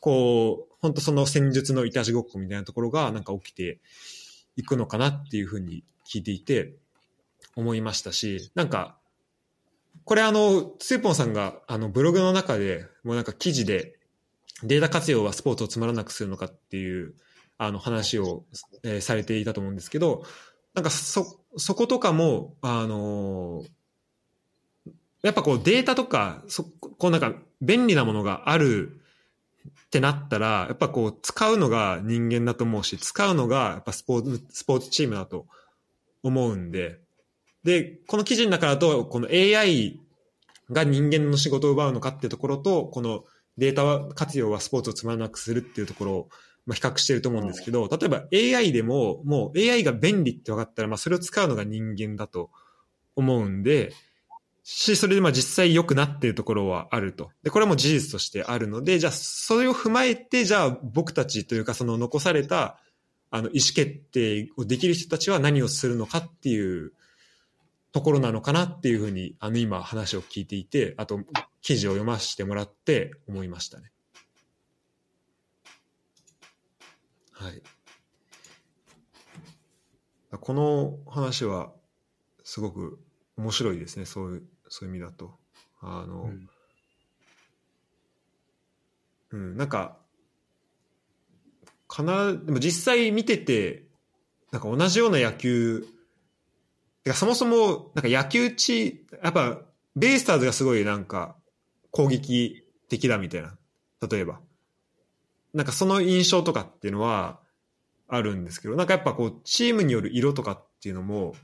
こう、本当その戦術のいたちごっこみたいなところがなんか起きていくのかなっていうふうに聞いていて、思いましたし、なんか、これあの、スーポンさんがあのブログの中で、もうなんか記事で、データ活用はスポーツをつまらなくするのかっていうあの話を、えーされていたと思うんですけど、なんかそ、そことかも、あのやっぱこうデータとか、そこうなんか便利なものがあるってなったら、やっぱこう使うのが人間だと思うし、使うのがやっぱスポーツ、スポーツチームだと思うんで、で、この記事の中だと、この AI が人間の仕事を奪うのかっていうところと、このデータ活用はスポーツをつまらなくするっていうところを、まあ、比較してると思うんですけど、例えば AI でも、もう AI が便利って分かったら、まあそれを使うのが人間だと思うんで、し、それでまあ実際良くなっているところはあると。で、これはもう事実としてあるので、じゃあそれを踏まえて、じゃあ僕たちというかその残された、あの、意思決定をできる人たちは何をするのかっていうところなのかなっていうふうに、あの今話を聞いていて、あと記事を読ませてもらって思いましたね。はい。この話はすごく面白いですね、そういう、そういう意味だと。あの、うん、うん、なんか、かな、でも実際見てて、なんか同じような野球、かそもそも、なんか野球地、やっぱ、ベイスターズがすごいなんか、攻撃的だみたいな。例えば。なんかその印象とかっていうのはあるんですけど、なんかやっぱこう、チームによる色とかっていうのも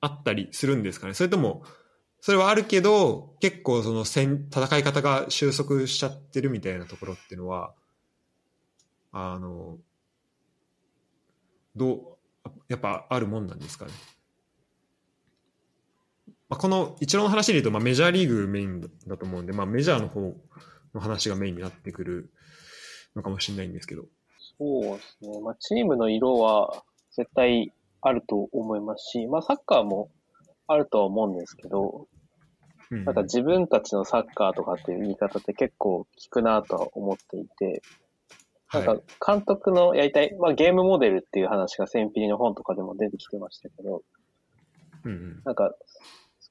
あったりするんですかねそれとも、それはあるけど、結構その戦、戦い方が収束しちゃってるみたいなところっていうのは、あの、どう、やっぱあるもんなんですかね。まあ、この一郎の話で言うと、まあ、メジャーリーグメインだと思うんで、まあ、メジャーの方の話がメインになってくるのかもしれないんですけど。そうですね。まあ、チームの色は絶対あると思いますし、まあ、サッカーもあるとは思うんですけど、うん、なんか自分たちのサッカーとかっていう言い方って結構聞くなとは思っていて、なんか監督のやりたい、まあ、ゲームモデルっていう話がセンピリの本とかでも出てきてましたけど、うん、なんか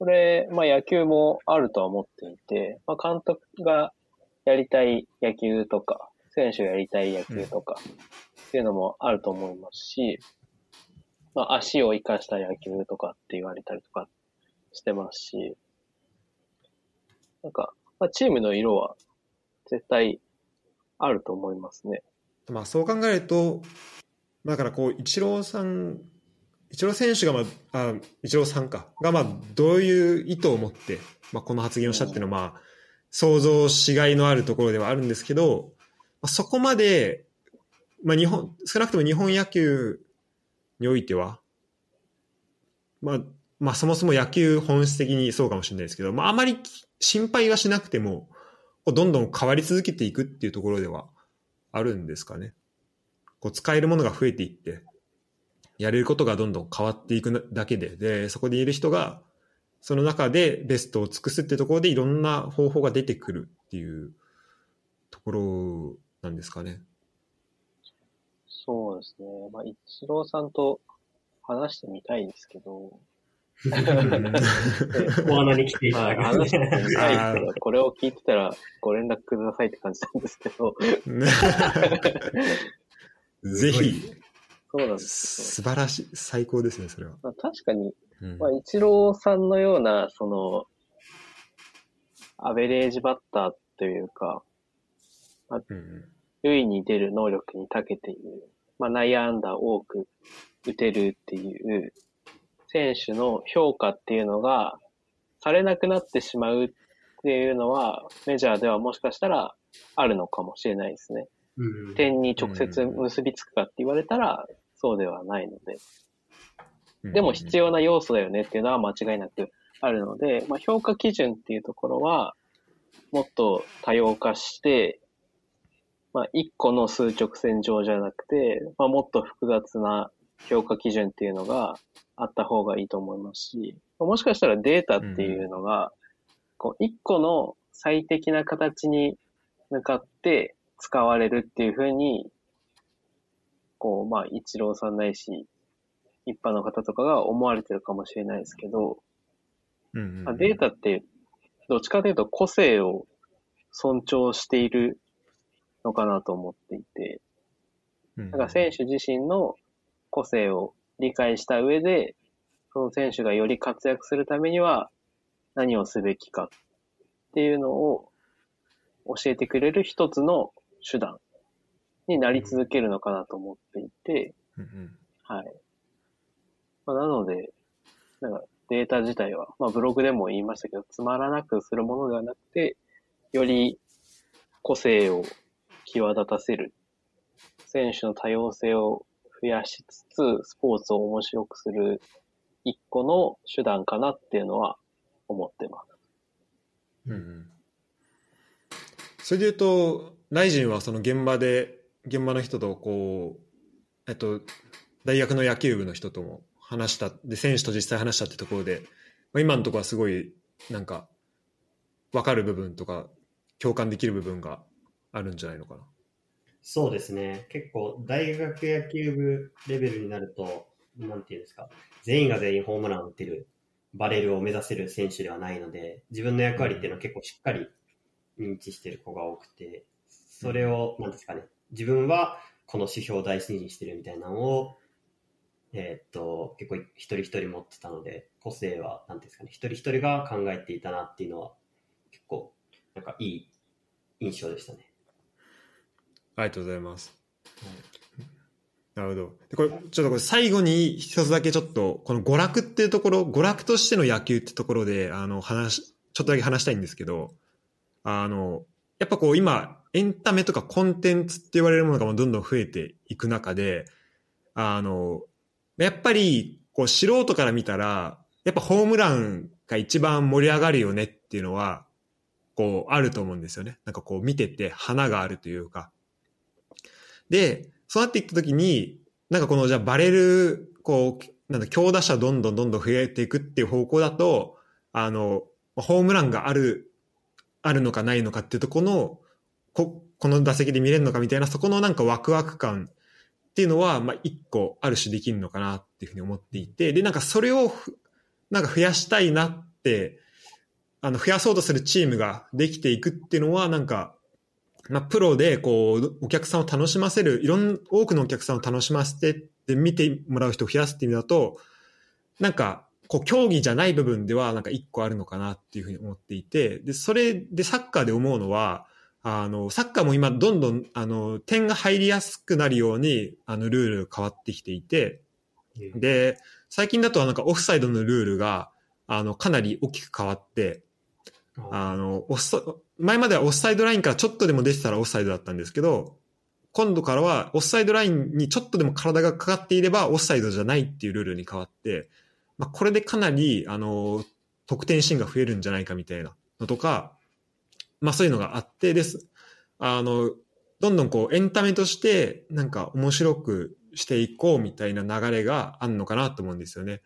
それ、まあ野球もあるとは思っていて、まあ監督がやりたい野球とか、選手がやりたい野球とか、っていうのもあると思いますし、まあ足を生かした野球とかって言われたりとかしてますし、なんか、まあチームの色は絶対あると思いますね。まあそう考えると、だからこう、イチローさんイチロー選手が、まあ、あイチローさんか、が、まあ、どういう意図を持って、まあ、この発言をしたっていうのは、まあ、想像しがいのあるところではあるんですけど、まあ、そこまで、まあ、日本、少なくとも日本野球においては、まあ、まあ、そもそも野球本質的にそうかもしれないですけど、まあ、あまり心配はしなくても、どんどん変わり続けていくっていうところではあるんですかね。こう使えるものが増えていって、やれることがどんどん変わっていくだけで、で、そこでいる人が、その中でベストを尽くすっていうところでいろんな方法が出てくるっていうところなんですかね。そうですね。まあ、一郎さんと話してみたいですけど。[laughs] お花に来ていただき話してみたいですけど、これを聞いてたらご連絡くださいって感じなんですけど。[laughs] ぜひ、そうなんです素晴らしい、最高ですね、それは。まあ、確かに、うん、まあ、イチローさんのような、その、アベレージバッターというか、まあ、うん、塁に出る能力に長けている、まあ、内野安打多く打てるっていう選手の評価っていうのがされなくなってしまうっていうのは、メジャーではもしかしたらあるのかもしれないですね。うん、点に直接結びつくかって言われたら、そうではないので。でも必要な要素だよねっていうのは間違いなくあるので、まあ、評価基準っていうところは、もっと多様化して、まあ、一個の数直線上じゃなくて、まあ、もっと複雑な評価基準っていうのがあった方がいいと思いますし、もしかしたらデータっていうのが、こう、一個の最適な形に向かって使われるっていうふうにこう、まあ、一郎さんないし、一般の方とかが思われてるかもしれないですけど、うんうんうん、データって、どっちかというと個性を尊重しているのかなと思っていて、だから選手自身の個性を理解した上で、その選手がより活躍するためには、何をすべきかっていうのを教えてくれる一つの手段になり続けるのかなと思っていて、うんうんはい。まあ、なので、なんかデータ自体は、まあブログでも言いましたけど、つまらなくするものではなくて、より個性を際立たせる、選手の多様性を増やしつつ、スポーツを面白くする一個の手段かなっていうのは思ってます。うんうんそれで言うと、ライジンはその現場で、現場の人とこう、えっと、大学の野球部の人とも話した、で、選手と実際話したってところで、まあ、今のところはすごい、なんか、分かる部分とか、共感できる部分があるんじゃないのかな。そうですね。結構、大学野球部レベルになると、なんていうんですか、全員が全員ホームランを打てる、バレルを目指せる選手ではないので、自分の役割っていうのは結構しっかり認知してる子が多くて、それを、なんですかね、自分はこの指標を大事にしてるみたいなのを、えーっと、結構一人一人持ってたので、個性は、なんですかね、一人一人が考えていたなっていうのは、結構、なんかいい印象でしたね。ありがとうございます。なるほど。でこれ、ちょっとこれ最後に一つだけちょっと、この娯楽っていうところ、娯楽としての野球ってところで、あの、話、ちょっとだけ話したいんですけど、あの、やっぱこう今、エンタメとかコンテンツって言われるものがどんどん増えていく中で、あの、やっぱり、こう素人から見たら、やっぱホームランが一番盛り上がるよねっていうのは、こう、あると思うんですよね。なんかこう見てて花があるというか。で、そうなっていったときに、なんかこのじゃあバレる、こう、なんだ、強打者どんどんどんどん増えていくっていう方向だと、あの、ホームランがある、あるのかないのかっていうとこの、こ、この打席で見れるのかみたいな、そこのなんかワクワク感っていうのは、まあ一個ある種できるのかなっていうふうに思っていて、で、なんかそれを、なんか増やしたいなって、あの、増やそうとするチームができていくっていうのは、なんか、まあ、プロで、こう、お客さんを楽しませる、いろん、多くのお客さんを楽しませて、で、見てもらう人を増やすっていう意味だと、なんか、こう、競技じゃない部分では、なんか一個あるのかなっていうふうに思っていて、で、それでサッカーで思うのは、あの、サッカーも今、どんどん、あの、点が入りやすくなるように、あの、ルールが変わってきていて、で、最近だとなんかオフサイドのルールが、あの、かなり大きく変わって、あの、オフサ前まではオフサイドラインからちょっとでも出てたらオフサイドだったんですけど、今度からはオフサイドラインにちょっとでも体がかかっていればオフサイドじゃないっていうルールに変わって、まあ、これでかなり、あの、得点シーンが増えるんじゃないかみたいなのとか、まあそういうのがあってです。あの、どんどんこうエンタメとしてなんか面白くしていこうみたいな流れがあるのかなと思うんですよね。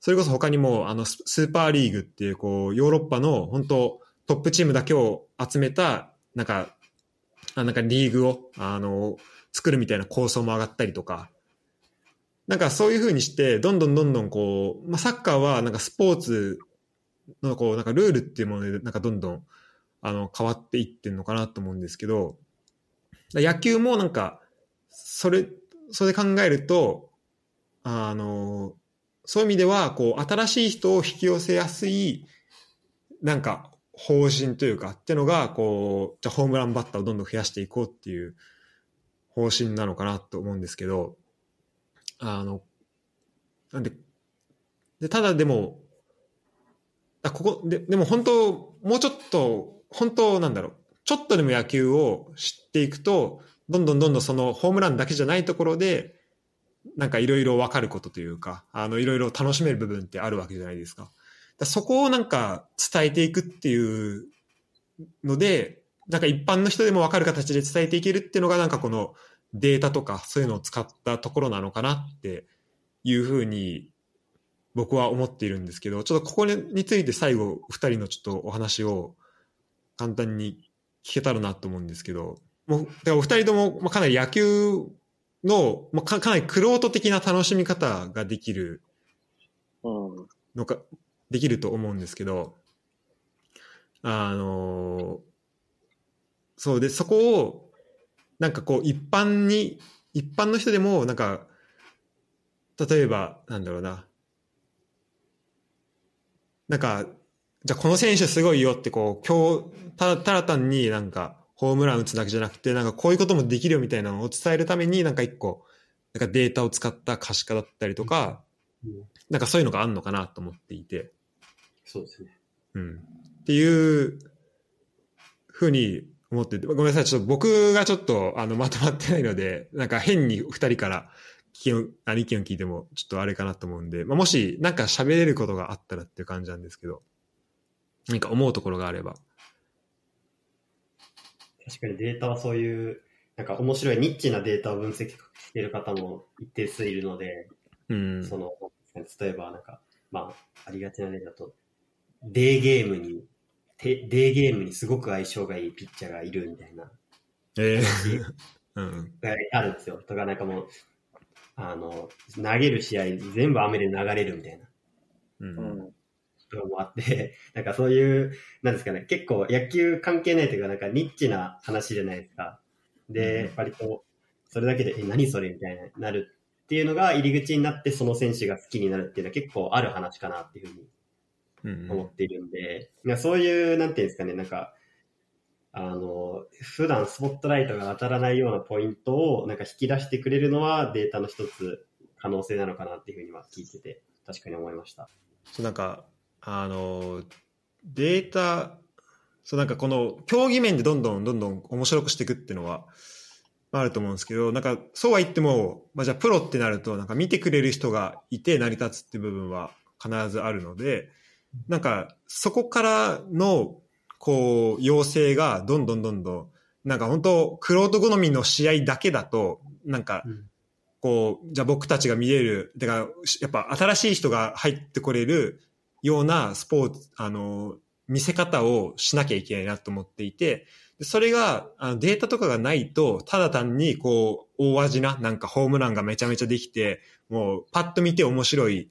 それこそ他にもあのスーパーリーグっていうこうヨーロッパの本当トップチームだけを集めたなんか、あなんかリーグをあの作るみたいな構想も上がったりとか、なんかそういう風にしてどんどんどんどんこう、まあ、サッカーはなんかスポーツのこうなんかルールっていうものでなんかどんどんあの変わっていってるのかなと思うんですけど、野球もなんかそれ、それ考えると、あの、そういう意味では、こう、新しい人を引き寄せやすい、なんか、方針というか、ってのが、こう、じゃホームランバッターをどんどん増やしていこうっていう方針なのかなと思うんですけど、あの、なんで、で、ただでも、あここ、で、でも本当、もうちょっと、本当なんだろう、ちょっとでも野球を知っていくと、どんどんどんどんそのホームランだけじゃないところで、なんかいろいろ分かることというか、あの、いろいろ楽しめる部分ってあるわけじゃないですか。だそこをなんか伝えていくっていうので、なんか一般の人でも分かる形で伝えていけるっていうのがなんかこのデータとかそういうのを使ったところなのかなっていうふうに僕は思っているんですけど、ちょっとここについて最後二人のちょっとお話を簡単に聞けたらなと思うんですけど、もう、お二人ともまあかなり野球の、まあ、かかなりクロート的な楽しみ方ができるうん。のか、できると思うんですけど、あのそうで、そこを、なんかこう、一般に、一般の人でも、なんか、例えば、なんだろうな、なんか、じゃあこの選手すごいよってこう、今日、ただただ単になんか、ホームラン打つだけじゃなくて、なんかこういうこともできるよみたいなのを伝えるために、なんか一個、なんかデータを使った可視化だったりとか、うんなんかそういうのがあるのかなと思っていて、そうですね。うん。っていうふうに思ってて、ごめんなさい、ちょっと僕がちょっとあのまとまってないので、[laughs] なんか変に二人から意見をあ意見を聞いてもちょっとあれかなと思うんで、まあ、もしなんか喋れることがあったらっていう感じなんですけど、何か思うところがあれば。確かにデータはそういう、なんか面白いニッチなデータを分析している方も一定数いるので、うん。その、例えばなんか、まあ、ありがちな例だと、デーゲームに、てデーゲームにすごく相性がいいピッチャーがいるみたいな、えーうん。があるんですよ。とか、なんかもう、あの、投げる試合全部雨で流れるみたいな。う。うんん。とかもあって、[laughs] なんかそういう、なんですかね、結構野球関係ないというか、なんかニッチな話じゃないですか。で、うん割と、それだけで、え、何それみたいになるっていうのが入り口になって、その選手が好きになるっていうのは結構ある話かなっていうふうにうん思っているんで、いやそういう、なんていうんですかね、なんか、あの、普段スポットライトが当たらないようなポイントをなんか引き出してくれるのはデータの一つ可能性なのかなっていうふうには聞いてて、確かに思いました。そうなんか、あの、データ、そうなんかこの競技面でどんどんどんどん面白くしていくっていうのは、まああると思うんですけど、なんかそうは言っても、まあじゃあプロってなると、なんか見てくれる人がいて成り立つっていう部分は必ずあるので、なんかそこからの、こう、要請がどんどんどんどん、なんか本当、クロート好みの試合だけだと、なんか、こう、じゃあ僕たちが見れる、だから、やっぱ新しい人が入ってこれるようなスポーツ、あの、見せ方をしなきゃいけないなと思っていて、でそれがあのデータとかがないと、ただ単にこう、大味な、なんかホームランがめちゃめちゃできて、もうパッと見て面白い、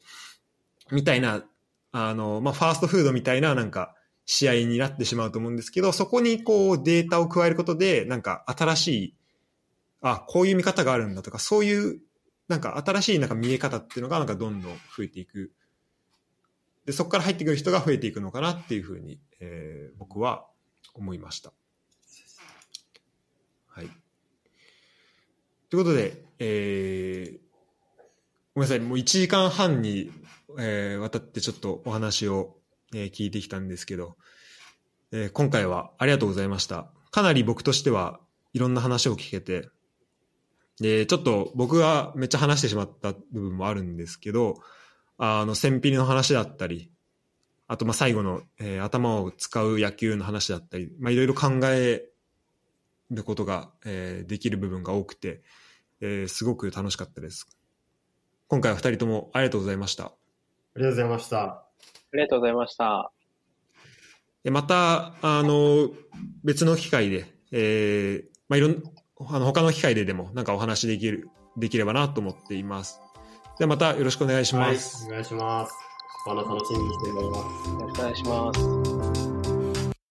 みたいな、あの、まあ、ファーストフードみたいななんか試合になってしまうと思うんですけど、そこにこうデータを加えることで、なんか新しい、あ、こういう見方があるんだとか、そういう、なんか新しいなんか見え方っていうのがなんかどんどん増えていく。で、そこから入ってくる人が増えていくのかなっていうふうに、えー僕は思いました。はい。ということで、えーごめんなさい、もう1時間半に、えーわたってちょっとお話を、えー聞いてきたんですけど、えー今回はありがとうございました。かなり僕としてはいろんな話を聞けて、で、ちょっと僕がめっちゃ話してしまった部分もあるんですけど、あの、戦費の話だったり、あと、まあ、最後の、えー頭を使う野球の話だったり、まあ、いろいろ考えることが、えーできる部分が多くて、えーすごく楽しかったです。今回は二人ともありがとうございました。ありがとうございました。ありがとうございました。でまた、あの、別の機会で、えーまあ、いろん、あの、他の機会ででも、なんかお話できる、できればなと思っています。ではまたよろしくお願いします。はい、お願いします。お話楽しみにしております。よろしくお願いします。